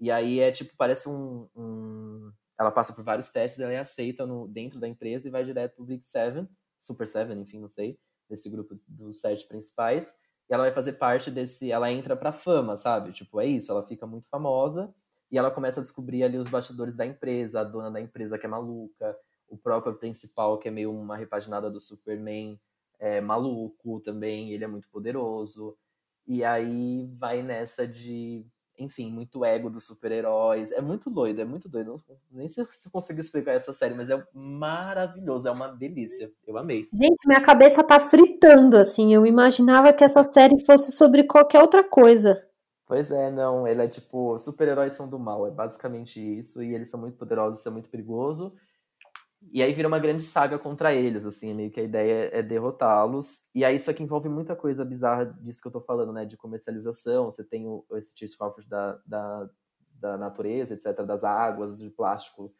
E aí é tipo, parece um, um, Ela passa por vários testes, ela é aceita no, dentro da empresa e vai direto pro Big Seven, Super Seven, enfim, não sei, desse grupo dos sete principais e ela vai fazer parte desse. Ela entra pra fama, sabe? Tipo, é isso, ela fica muito famosa e ela começa a descobrir ali os bastidores da empresa, a dona da empresa que é maluca, o próprio principal que é meio uma repaginada do Superman, é maluco também, ele é muito poderoso. E aí vai nessa de enfim, muito ego dos super-heróis. É muito doido, é muito doido. Não, nem sei se eu consigo explicar essa série, mas é maravilhoso, é uma delícia. Eu amei. Gente, minha cabeça tá fritando, assim. Eu imaginava que essa série fosse sobre qualquer outra coisa. Pois é, não. Ele é tipo, super-heróis são do mal, é basicamente isso. E eles são muito poderosos, isso é muito perigoso. E aí vira uma grande saga contra eles, assim, meio que a ideia é derrotá-los. E aí isso aqui envolve muita coisa bizarra disso que eu tô falando, né? De comercialização. Você tem o, esse Chase Crawford da, da, da natureza, etc., das águas, de plástico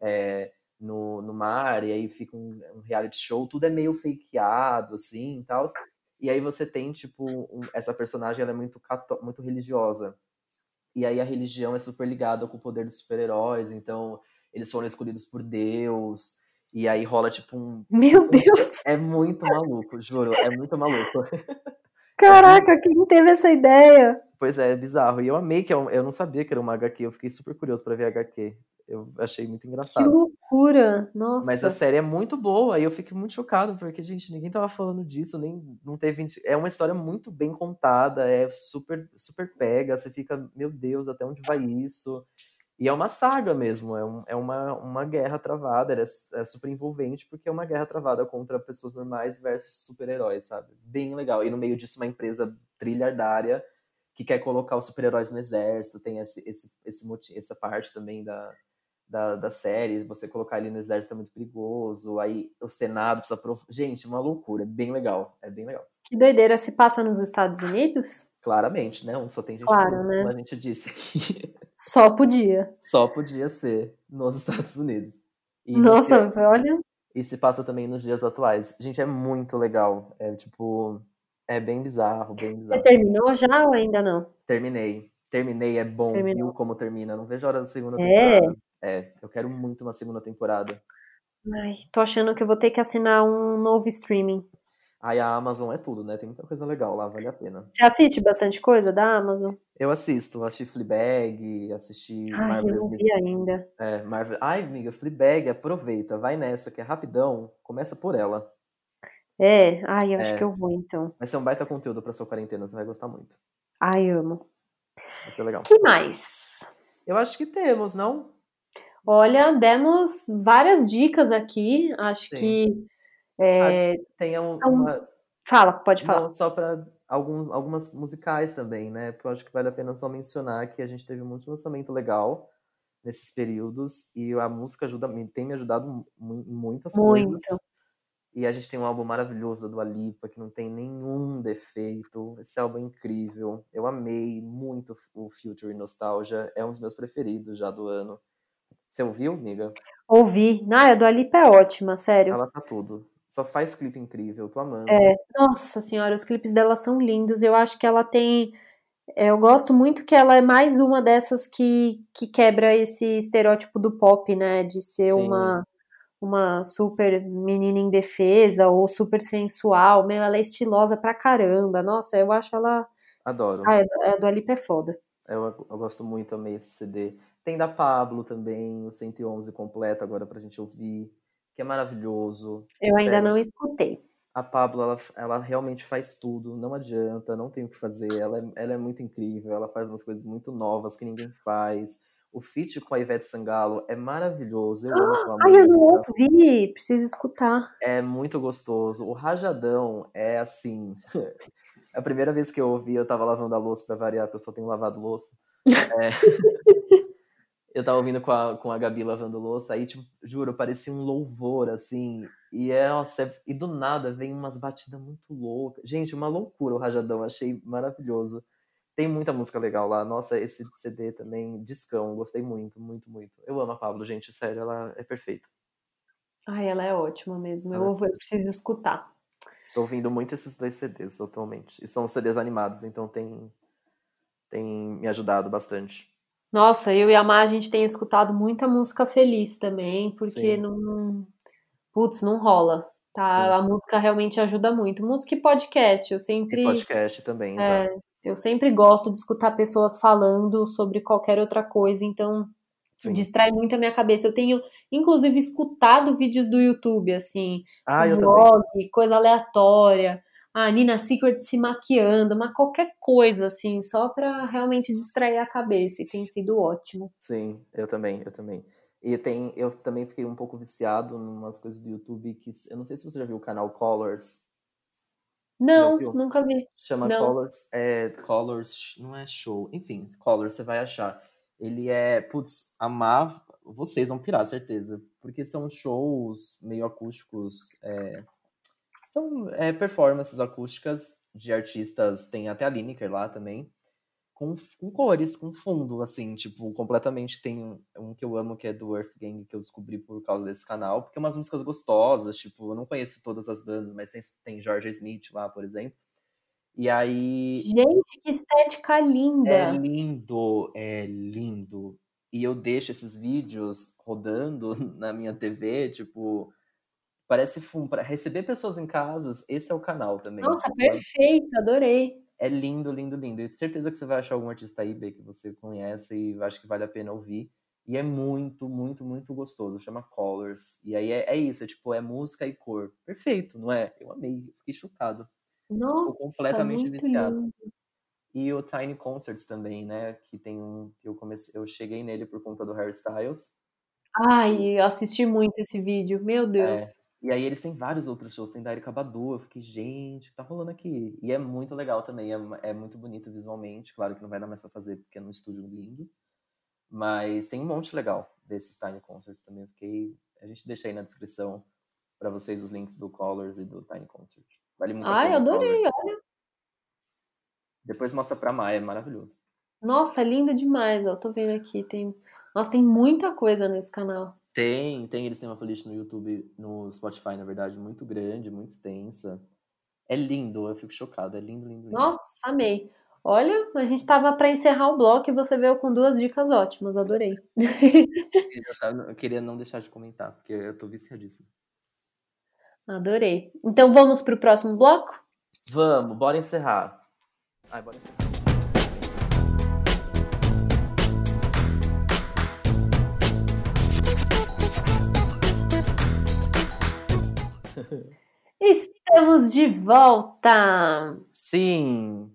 é, no, no mar, e aí fica um, um, reality show, tudo é meio fakeado, assim, e tal. E aí você tem, tipo, um, essa personagem, ela é muito, muito religiosa. E aí a religião é super ligada com o poder dos super-heróis, então eles foram escolhidos por Deus, e aí rola, tipo, um... Meu Deus! É muito maluco, juro, é muito maluco. Caraca, quem teve essa ideia? Pois é, é bizarro. E eu amei que eu, eu não sabia que era uma HQ, eu fiquei super curioso para ver a HQ. Eu achei muito engraçado. Que loucura! Nossa. Mas a série é muito boa e eu fiquei muito chocado, porque, gente, ninguém tava falando disso, nem não teve. É uma história muito bem contada, é super, super pega, você fica, meu Deus, até onde vai isso? E é uma saga mesmo, é, um, é uma, uma guerra travada, é, é, super envolvente, porque é uma guerra travada contra pessoas normais versus super-heróis, sabe? Bem legal. E no meio disso, uma empresa trilhardária que quer colocar os super-heróis no exército, tem esse, esse, esse, essa parte também da, da, da série, você colocar ele no exército é muito perigoso, aí o Senado precisa... Prof... Gente, uma loucura, é bem legal, é bem legal. Que doideira, se passa nos Estados Unidos? Claramente, né? Onde só tem gente claro, né? como a gente disse aqui. Só podia. Só podia ser nos Estados Unidos. E Nossa, se... olha... E se passa também nos dias atuais. Gente, é muito legal. É tipo... É bem bizarro, bem bizarro. Você terminou já ou ainda não? Terminei. Terminei, é bom, Terminou. viu como termina. Não vejo a hora da segunda é. temporada. É, eu quero muito uma segunda temporada. Ai, tô achando que eu vou ter que assinar um novo streaming. Aí a Amazon é tudo, né? Tem muita coisa legal lá, vale a pena. Você assiste bastante coisa da Amazon? Eu assisto, assisti Fleabag, assisti Ai, Marvelous eu não vi ainda. É, Marvel... Ai, amiga, Fleabag, aproveita, vai nessa, que é rapidão, começa por ela. É, ai, eu é. acho que eu vou então. Vai ser um baita conteúdo pra sua quarentena, você vai gostar muito. Ai, amo. Vai ser legal. que mais? Eu acho que temos, não? Olha, demos várias dicas aqui. Acho Sim. que. É... Tem um, então, uma. Fala, pode falar. Não, só para algum, algumas musicais também, né? Porque eu acho que vale a pena só mencionar que a gente teve muito lançamento legal nesses períodos e a música ajuda, tem me ajudado em muitas muito. coisas. E a gente tem um álbum maravilhoso da Dua Lipa, que não tem nenhum defeito. Esse álbum é incrível. Eu amei muito o Future Nostalgia. É um dos meus preferidos já do ano. Você ouviu, amiga? Ouvi. Ah, a Dua Lipa é ótima, sério. Ela tá tudo. Só faz clipe incrível, tô amando. É, nossa senhora, os clipes dela são lindos. Eu acho que ela tem. É, eu gosto muito que ela é mais uma dessas que, que quebra esse estereótipo do pop, né? De ser uma, uma super menina indefesa ou super sensual. Meu, ela é estilosa pra caramba. Nossa, eu acho ela. Adoro. Ah, a Dua Lipa é foda. Eu, eu gosto muito, amei esse CD. Tem da Pablo também, o 111 completo agora pra gente ouvir, que é maravilhoso. Eu ainda Sério. não escutei. A Pablo, ela, ela realmente faz tudo, não adianta, não tem o que fazer. Ela é, ela é muito incrível, ela faz umas coisas muito novas que ninguém faz. O feat com a Ivete Sangalo é maravilhoso. Eu amo aquela Ai, eu não ouvi, preciso escutar. É muito gostoso. O Rajadão é assim. a primeira vez que eu ouvi, eu tava lavando a louça para variar, porque eu só tenho lavado louça. É... eu tava ouvindo com a, com a Gabi lavando louça, aí, tipo, juro, parecia um louvor, assim. E, é, nossa, e do nada vem umas batidas muito loucas. Gente, uma loucura o Rajadão, achei maravilhoso. Tem muita música legal lá. Nossa, esse CD também, discão, gostei muito, muito, muito. Eu amo a Pablo, gente, sério, ela é perfeita. Ai, ela é ótima mesmo. Eu, é eu preciso escutar. Tô ouvindo muito esses dois CDs atualmente. E são CDs animados, então tem, tem me ajudado bastante. Nossa, eu e a Mar, a gente tem escutado muita música feliz também, porque Sim. não. Putz, não rola. Tá? Sim. A música realmente ajuda muito. Música e podcast, eu sempre. E podcast também, é, exato. Eu sempre gosto de escutar pessoas falando sobre qualquer outra coisa, então Sim. distrai muito a minha cabeça. Eu tenho, inclusive, escutado vídeos do YouTube, assim, ah, vlog, coisa aleatória a Nina Secret se maquiando, mas qualquer coisa, assim, só para realmente distrair a cabeça, e tem sido ótimo. Sim, eu também, eu também. E tem, eu também fiquei um pouco viciado em umas coisas do YouTube que eu não sei se você já viu o canal Colors. Não, nunca vi. Chama não. Colors, é Colors, não é show, enfim, Colors você vai achar. Ele é, putz, amar, vocês vão pirar, certeza. porque são shows meio acústicos, é, são é, performances acústicas de artistas, tem até a Lineker lá também, com, com, cores, com fundo, assim, tipo, completamente tem um, um, que eu amo que é do Earth Gang, que eu descobri por causa desse canal, porque é umas músicas gostosas, tipo, eu não conheço todas as bandas, mas tem, tem George Smith lá, por exemplo. E aí. Gente, que estética linda! É lindo, é lindo. E eu deixo esses vídeos rodando na minha TV, tipo, parece fundo. Para receber pessoas em casas, esse é o canal também. Nossa, tipo, perfeito, adorei. É lindo, lindo, lindo. E certeza que você vai achar algum artista aí, que você conhece e acho que vale a pena ouvir. E é muito, muito, muito gostoso. Chama Colors. E aí é, é isso, é tipo, é música e cor. Perfeito, não é? Eu amei, eu fiquei chocado. Nossa, Estou completamente viciado. Lindo. E o Tiny Concerts também, né? Que tem um. Eu comecei, eu cheguei nele por conta do Harry Styles. Ai, eu assisti muito esse vídeo, meu é, Deus. É, e aí eles têm vários outros shows, tem da Erika Badu, eu fiquei, gente, o que tá rolando aqui? E é muito legal também, é, é muito bonito visualmente, claro que não vai dar mais pra fazer porque é num estúdio lindo, mas tem um monte legal desses Tiny Concerts também, eu fiquei, a gente deixa aí na descrição para vocês os links do Colors e do Tiny Concert. Vale muito Ai, adorei, olha. Depois mostra pra Maia, é maravilhoso. Nossa, lindo demais, ó, tô vendo aqui, tem... Nossa, tem muita coisa nesse canal. Tem, tem, eles têm uma playlist no YouTube, no Spotify, na verdade, muito grande, muito extensa. É lindo, eu fico chocado, é lindo, lindo, lindo. Nossa, amei. Olha, a gente tava para encerrar o bloco e você veio com duas dicas ótimas, adorei. Eu queria não deixar de comentar, porque eu tô viciadíssimo. Adorei. Então vamos pro próximo bloco? Vamos, bora encerrar. Ai, bora encerrar. Estamos de volta! Sim!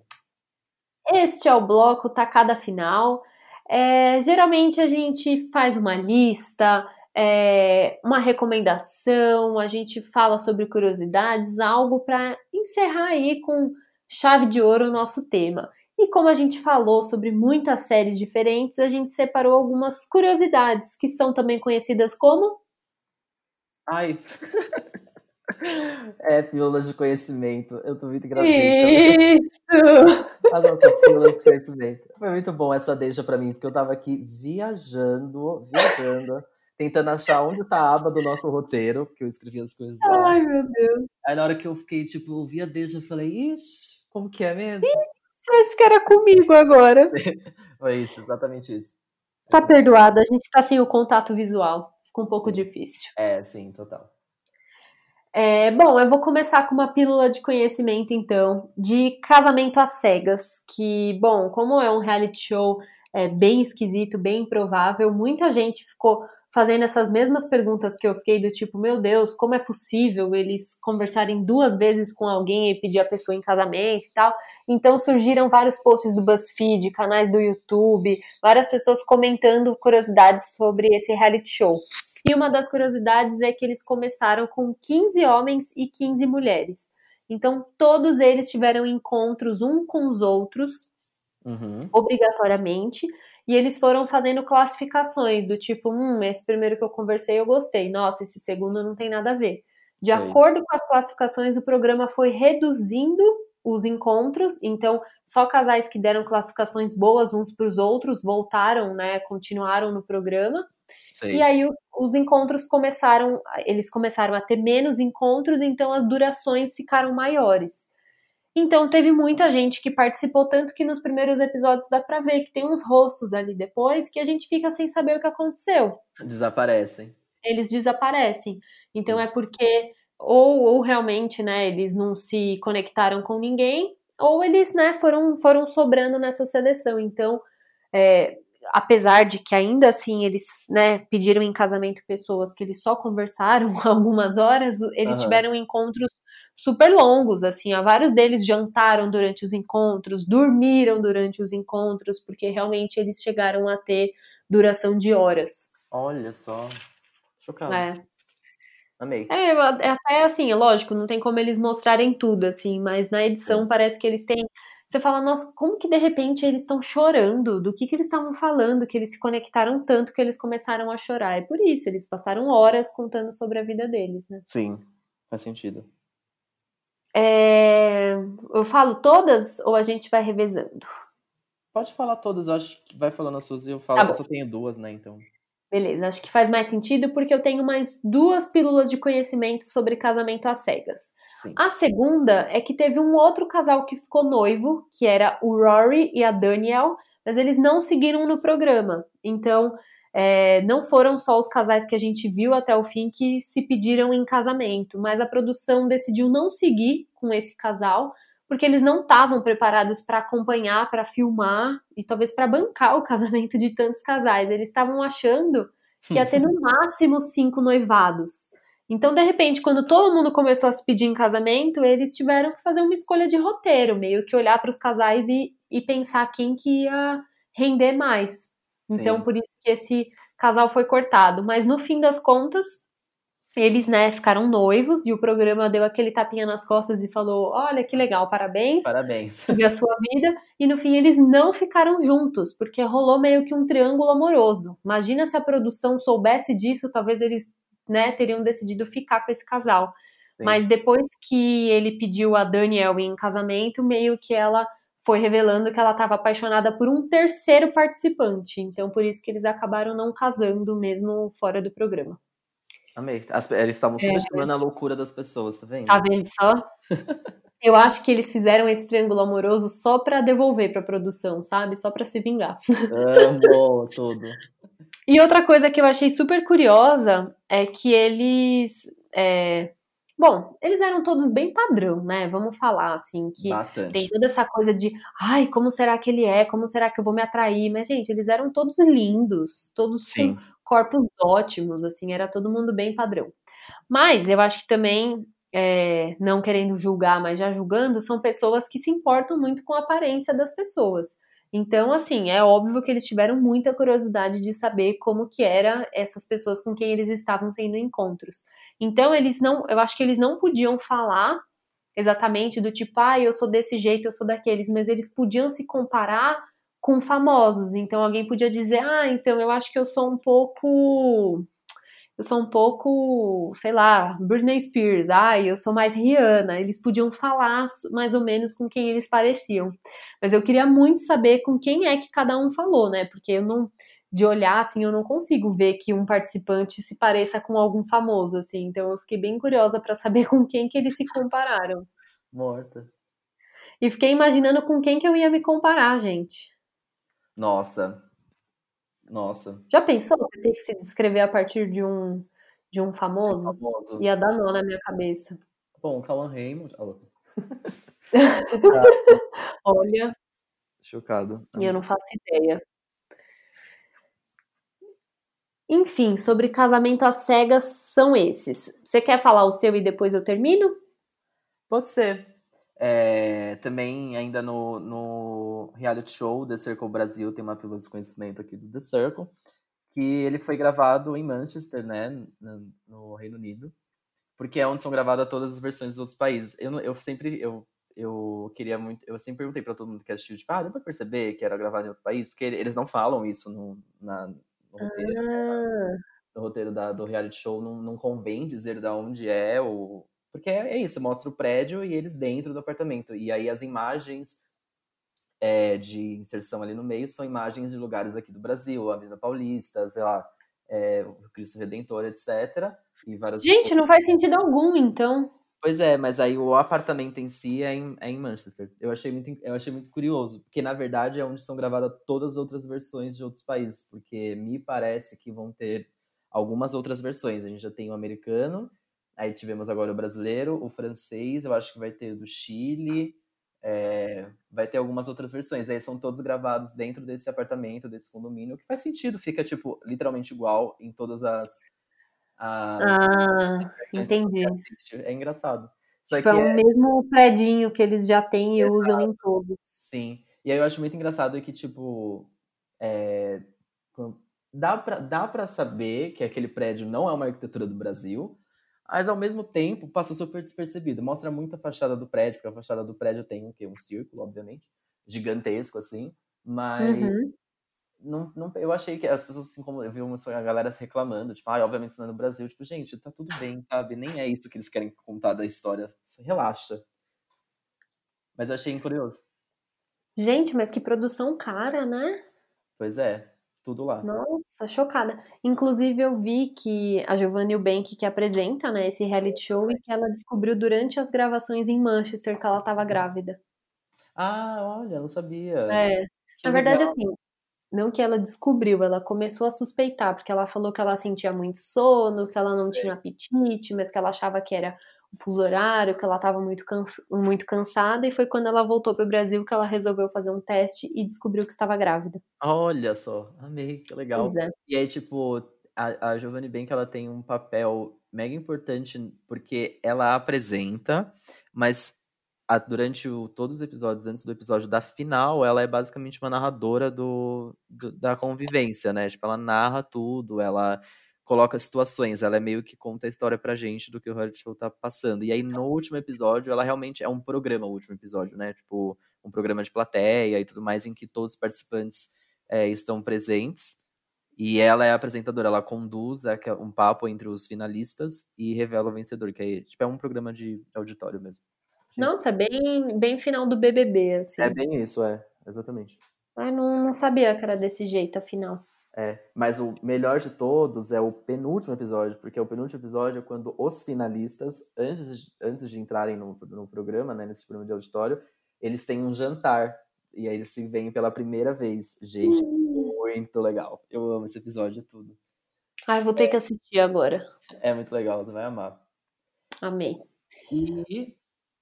Este é o bloco Tacada Final. É, geralmente a gente faz uma lista, é, uma recomendação, a gente fala sobre curiosidades, algo para encerrar aí com chave de ouro o nosso tema. E como a gente falou sobre muitas séries diferentes, a gente separou algumas curiosidades que são também conhecidas como. Ai! É, pílulas de conhecimento. Eu tô muito gratificado. Isso! As nossas pílulas de conhecimento. Foi muito bom essa deixa pra mim, porque eu tava aqui viajando, viajando, tentando achar onde tá a aba do nosso roteiro, porque eu escrevi as coisas lá. Ai, meu Deus. Aí na hora que eu fiquei, tipo, eu vi a deixa, eu falei, ixi, como que é mesmo? Ixi, acho que era comigo agora. Foi isso, exatamente isso. Tá perdoada, a gente tá sem o contato visual. Ficou um pouco sim. difícil. É, sim, total. É, bom, eu vou começar com uma pílula de conhecimento, então, de casamento às cegas. Que, bom, como é um reality show é, bem esquisito, bem improvável, muita gente ficou fazendo essas mesmas perguntas que eu fiquei do tipo, meu Deus, como é possível eles conversarem duas vezes com alguém e pedir a pessoa em casamento e tal. Então surgiram vários posts do BuzzFeed, canais do YouTube, várias pessoas comentando curiosidades sobre esse reality show. E uma das curiosidades é que eles começaram com 15 homens e 15 mulheres. Então, todos eles tiveram encontros um com os outros, uhum. obrigatoriamente, e eles foram fazendo classificações do tipo: hum, esse primeiro que eu conversei eu gostei, nossa, esse segundo não tem nada a ver. De Sim. acordo com as classificações, o programa foi reduzindo os encontros, então só casais que deram classificações boas uns para os outros voltaram, né, continuaram no programa. E aí os encontros começaram, eles começaram a ter menos encontros, então as durações ficaram maiores. Então teve muita gente que participou, tanto que nos primeiros episódios dá pra ver que tem uns rostos ali depois que a gente fica sem saber o que aconteceu. Desaparecem. Eles desaparecem. Então é porque ou, ou realmente, né, eles não se conectaram com ninguém, ou eles, né, foram, foram sobrando nessa seleção. Então, é, apesar de que ainda assim eles né, pediram em casamento pessoas que eles só conversaram algumas horas, eles uhum. tiveram encontros super longos, assim, ó, vários deles jantaram durante os encontros, dormiram durante os encontros, porque realmente eles chegaram a ter duração de horas. Olha só, chocado. É. Amei. É, é até assim, lógico, não tem como eles mostrarem tudo, assim, mas na edição Sim. parece que eles têm você fala, nossa, como que de repente eles estão chorando? Do que que eles estavam falando? Que eles se conectaram tanto que eles começaram a chorar. É por isso, eles passaram horas contando sobre a vida deles, né? Sim, faz sentido. É... Eu falo todas ou a gente vai revezando? Pode falar todas, eu acho que vai falando as suas e eu falo, tá eu só tenho duas, né, então... Beleza, acho que faz mais sentido porque eu tenho mais duas pílulas de conhecimento sobre casamento às cegas. Sim. A segunda é que teve um outro casal que ficou noivo, que era o Rory e a Daniel, mas eles não seguiram no programa. Então, é, não foram só os casais que a gente viu até o fim que se pediram em casamento, mas a produção decidiu não seguir com esse casal, porque eles não estavam preparados para acompanhar, para filmar e talvez para bancar o casamento de tantos casais. Eles estavam achando que ia ter no máximo cinco noivados. Então, de repente, quando todo mundo começou a se pedir em casamento, eles tiveram que fazer uma escolha de roteiro, meio que olhar para os casais e, e pensar quem que ia render mais. Então, Sim. por isso que esse casal foi cortado. Mas no fim das contas, eles, né, ficaram noivos e o programa deu aquele tapinha nas costas e falou: Olha que legal, parabéns. Parabéns. E a sua vida. E no fim eles não ficaram juntos, porque rolou meio que um triângulo amoroso. Imagina se a produção soubesse disso, talvez eles, né, teriam decidido ficar com esse casal. Sim. Mas depois que ele pediu a Daniel em casamento, meio que ela foi revelando que ela estava apaixonada por um terceiro participante. Então, por isso que eles acabaram não casando mesmo fora do programa. Amei. As, eles estavam subestimando é. a loucura das pessoas, tá vendo? Tá vendo só? Eu acho que eles fizeram esse triângulo amoroso só para devolver para a produção, sabe? Só para se vingar. Amo tudo. E outra coisa que eu achei super curiosa é que eles. É... Bom, eles eram todos bem padrão, né? Vamos falar assim, que Bastante. tem toda essa coisa de ai, como será que ele é? Como será que eu vou me atrair? Mas, gente, eles eram todos lindos, todos Sim. com corpos ótimos, assim, era todo mundo bem padrão. Mas eu acho que também, é, não querendo julgar, mas já julgando, são pessoas que se importam muito com a aparência das pessoas. Então, assim, é óbvio que eles tiveram muita curiosidade de saber como que era essas pessoas com quem eles estavam tendo encontros. Então, eles não, eu acho que eles não podiam falar exatamente do tipo, ah, eu sou desse jeito, eu sou daqueles, mas eles podiam se comparar com famosos. Então alguém podia dizer: "Ah, então eu acho que eu sou um pouco eu sou um pouco, sei lá, Britney Spears, ah, eu sou mais Rihanna. Eles podiam falar mais ou menos com quem eles pareciam. Mas eu queria muito saber com quem é que cada um falou, né? Porque eu não de olhar assim, eu não consigo ver que um participante se pareça com algum famoso assim. Então eu fiquei bem curiosa para saber com quem que eles se compararam. Morta. E fiquei imaginando com quem que eu ia me comparar, gente. Nossa. Nossa. Já pensou você ter que se descrever a partir de um de um famoso? Um famoso. Ia dar nó na minha cabeça. Bom, Cauan Raymond. Olha. Chocado. E eu não faço ideia. Enfim, sobre casamento às cegas são esses. Você quer falar o seu e depois eu termino? Pode ser. É, também, ainda no, no reality show The Circle Brasil, tem uma pílula de conhecimento aqui do The Circle, que ele foi gravado em Manchester, né, no, no Reino Unido, porque é onde são gravadas todas as versões dos outros países. Eu, eu sempre, eu, eu queria muito, eu sempre perguntei para todo mundo que assistiu, tipo, ah, deu pra perceber que era gravado em outro país? Porque eles não falam isso no, na, no roteiro, ah. no roteiro da, do reality show, não, não convém dizer de onde é o porque é, é isso, mostra o prédio e eles dentro do apartamento. E aí as imagens é, de inserção ali no meio são imagens de lugares aqui do Brasil, a Avenida Paulista, sei lá, é, o Cristo Redentor, etc. E várias Gente, não faz sentido algum, então. Pois é, mas aí o apartamento em si é em, é em Manchester. Eu achei, muito, eu achei muito curioso, porque na verdade é onde são gravadas todas as outras versões de outros países, porque me parece que vão ter algumas outras versões. A gente já tem o americano, Aí tivemos agora o brasileiro, o francês, eu acho que vai ter o do Chile, é, vai ter algumas outras versões. Aí são todos gravados dentro desse apartamento, desse condomínio, que faz sentido, fica, tipo, literalmente igual em todas as. as ah, entendi. É engraçado. Só tipo, é o é... mesmo predinho que eles já têm e Exato. usam em todos. Sim. E aí eu acho muito engraçado que, tipo, é, dá, pra, dá pra saber que aquele prédio não é uma arquitetura do Brasil, mas ao mesmo tempo passa super despercebido. Mostra muito a fachada do prédio, porque a fachada do prédio tem o quê? Um círculo, obviamente, gigantesco assim, mas uhum. não, não, eu achei que as pessoas assim como eu vi uma, a galera se reclamando, tipo, ah, obviamente isso não é no Brasil, tipo, gente, tá tudo bem, sabe? Nem é isso que eles querem contar da história. Relaxa. Mas eu achei curioso. Gente, mas que produção cara, né? Pois é, tudo lá. Nossa, chocada. Inclusive, eu vi que a Giovanni Eubank, que apresenta né, esse reality show, e que ela descobriu durante as gravações em Manchester que ela estava grávida. Ah, olha, não sabia. É. Que Na verdade, legal. assim, não que ela descobriu, ela começou a suspeitar, porque ela falou que ela sentia muito sono, que ela não tinha apetite, mas que ela achava que era o fuso horário, que ela estava muito, muito cansada, e foi quando ela voltou para o Brasil que ela resolveu fazer um teste e descobriu que estava grávida. Olha só, amei, que legal. É. E aí, tipo, a, a Giovanni Bank, ela tem um papel mega importante, porque ela apresenta, mas a, durante o, todos os episódios, antes do episódio da final, ela é basicamente uma narradora do, do da convivência, né? Tipo, ela narra tudo, ela coloca situações, ela é meio que conta a história pra gente do que o reality show tá passando. E aí no último episódio, ela realmente é um programa, o último episódio, né? Tipo, um programa de plateia e tudo mais, em que todos os participantes é, estão presentes. E ela é a apresentadora, ela conduz um papo entre os finalistas e revela o vencedor, que é, tipo, é um programa de auditório mesmo. Nossa, bem, bem final do BBB, assim. É bem isso, é, exatamente. Ai, não, não sabia que era desse jeito, afinal. É, mas o melhor de todos é o penúltimo episódio, porque o penúltimo episódio é quando os finalistas, antes de, antes de entrarem no, no programa, né, nesse programa de auditório, eles têm um jantar. E aí eles se veem pela primeira vez. Gente, uhum. muito legal. Eu amo esse episódio, tudo. Ai, vou ter é, que assistir agora. É muito legal, você vai amar. Amei. E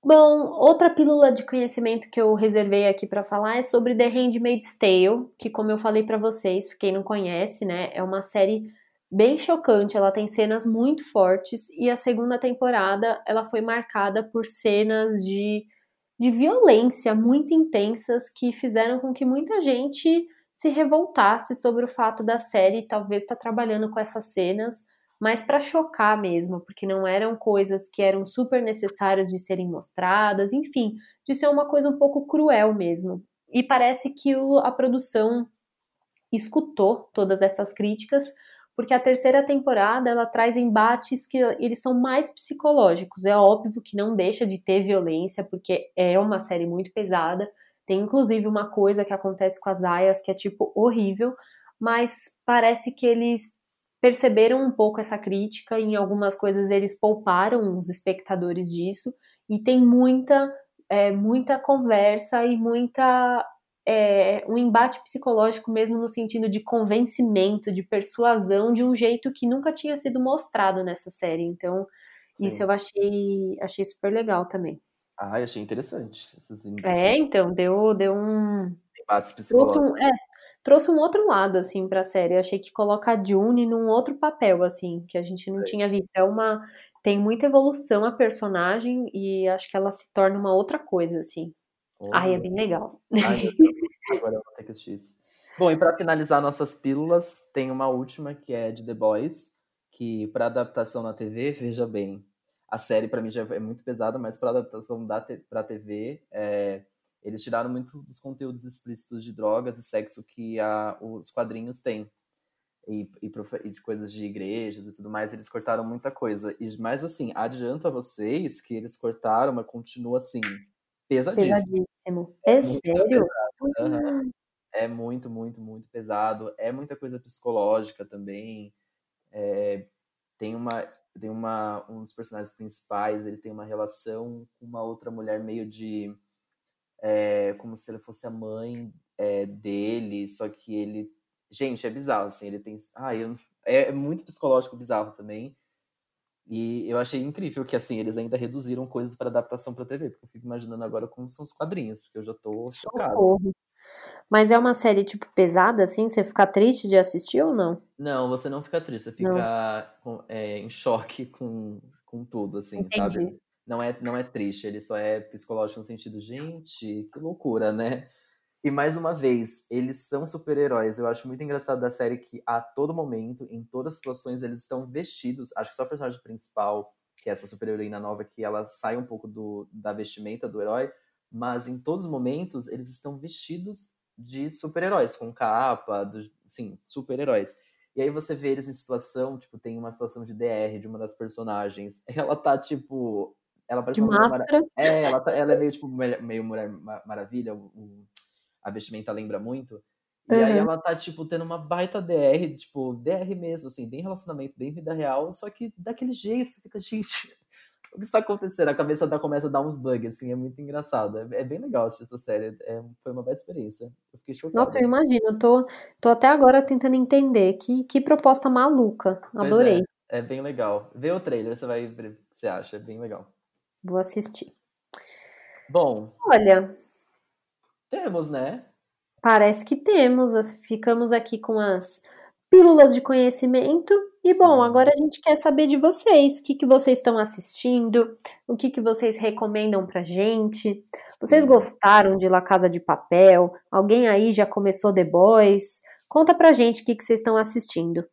Bom, outra pílula de conhecimento que eu reservei aqui para falar é sobre The Handmaid's Tale, que como eu falei para vocês, quem não conhece, né, é uma série bem chocante, ela tem cenas muito fortes e a segunda temporada ela foi marcada por cenas de, de violência muito intensas que fizeram com que muita gente se revoltasse sobre o fato da série talvez estar tá trabalhando com essas cenas mas para chocar mesmo, porque não eram coisas que eram super necessárias de serem mostradas, enfim, de ser uma coisa um pouco cruel mesmo. E parece que o, a produção escutou todas essas críticas, porque a terceira temporada ela traz embates que eles são mais psicológicos. É óbvio que não deixa de ter violência, porque é uma série muito pesada. Tem inclusive uma coisa que acontece com as aias que é tipo horrível, mas parece que eles perceberam um pouco essa crítica, em algumas coisas eles pouparam os espectadores disso, e tem muita, é, muita conversa e muita. É, um embate psicológico mesmo no sentido de convencimento, de persuasão, de um jeito que nunca tinha sido mostrado nessa série. Então, Sim. isso eu achei, achei super legal também. Ah, eu achei interessante. Esses é, então, deu, deu um. Embates psicológicos. Um, é, trouxe um outro lado, assim, pra série. Eu achei que coloca a June num outro papel, assim, que a gente não tinha visto. É uma. Tem muita evolução a personagem e acho que ela se torna uma outra coisa, assim. Oh, Ai, é bem legal. Ai, Agora eu vou ter que assistir isso. Bom, e para finalizar nossas pílulas, tem uma última que é de The Boys, que para adaptação na TV, veja bem, a série para mim já é muito pesada, mas para adaptação da para TV, é, eles tiraram muito dos conteúdos explícitos de drogas e sexo que a, os quadrinhos têm. E, e, e, de coisas de igrejas e tudo mais, eles cortaram muita coisa. E, mas assim, adianto a vocês que eles cortaram, mas continua assim, pesadíssimo. Pesadíssimo. É, é sério? Uhum. É muito, muito, muito pesado. É muita coisa psicológica também. É, tem uma. Tem uma. Um dos personagens principais, ele tem uma relação com uma outra mulher meio de é, como se ele fosse a mãe é, dele, só que ele. Gente, é bizarro, assim, ele tem. Ah, eu... é muito psicológico bizarro também. E eu achei incrível que, assim, eles ainda reduziram coisas para adaptação para TV, porque eu fico imaginando agora como são os quadrinhos, porque eu já tô chocado. Mas é uma série, tipo, pesada, assim? Você fica triste de assistir ou não? Não, você não fica triste, você fica com, é, em choque com, com tudo, assim, Entendi. sabe? Não é, não é triste, ele só é psicológico no sentido, gente, que loucura, né? E mais uma vez, eles são super-heróis. Eu acho muito engraçado da série que a todo momento, em todas as situações, eles estão vestidos. Acho que só o personagem principal, que é essa super-heroína nova que ela sai um pouco do, da vestimenta do herói, mas em todos os momentos eles estão vestidos de super-heróis, com capa, do, sim, super-heróis. E aí você vê eles em situação, tipo, tem uma situação de DR de uma das personagens. Ela tá, tipo. Ela parece de máscara. Mara... É, ela, tá, ela é meio, tipo, meio Mulher Maravilha. O, a vestimenta lembra muito. E uhum. aí ela tá, tipo, tendo uma baita DR, tipo, DR mesmo, assim, bem relacionamento, bem vida real, só que daquele jeito, você fica, gente, o que está acontecendo? A cabeça da começa a dar uns bugs, assim, é muito engraçado. É, é bem legal assistir essa série, é, foi uma baita experiência. Eu fiquei chocado. Nossa, eu imagino, eu tô, tô até agora tentando entender, que, que proposta maluca, adorei. É, é, bem legal. Vê o trailer, você vai ver o que você acha, é bem legal. Vou assistir. Bom. Olha. Temos, né? Parece que temos. Ficamos aqui com as pílulas de conhecimento. E bom, agora a gente quer saber de vocês. O que, que vocês estão assistindo? O que, que vocês recomendam pra gente? Vocês gostaram de La Casa de Papel? Alguém aí já começou The Boys? Conta pra gente o que, que vocês estão assistindo.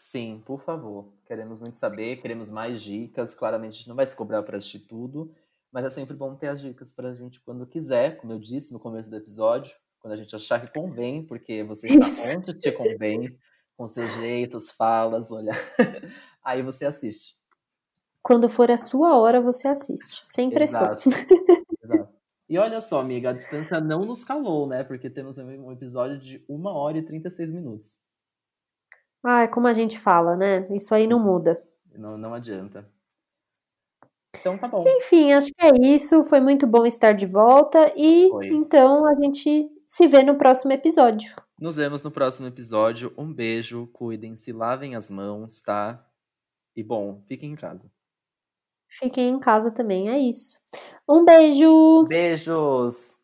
Sim, por favor. Queremos muito saber, queremos mais dicas. Claramente a gente não vai se cobrar para assistir tudo, mas é sempre bom ter as dicas pra gente quando quiser, como eu disse no começo do episódio quando a gente achar que convém, porque você está onde te convém, com seus jeitos, falas, olhar. Aí você assiste. Quando for a sua hora, você assiste, sem pressão. Exato. Exato. E olha só, amiga, a distância não nos calou, né? Porque temos um episódio de 1 hora e 36 minutos. Ah, é como a gente fala, né? Isso aí não uhum. muda. Não, não adianta. Então tá bom. Enfim, acho que é isso. Foi muito bom estar de volta. E Foi. então a gente se vê no próximo episódio. Nos vemos no próximo episódio. Um beijo, cuidem-se, lavem as mãos, tá? E bom, fiquem em casa. Fiquem em casa também, é isso. Um beijo! Beijos!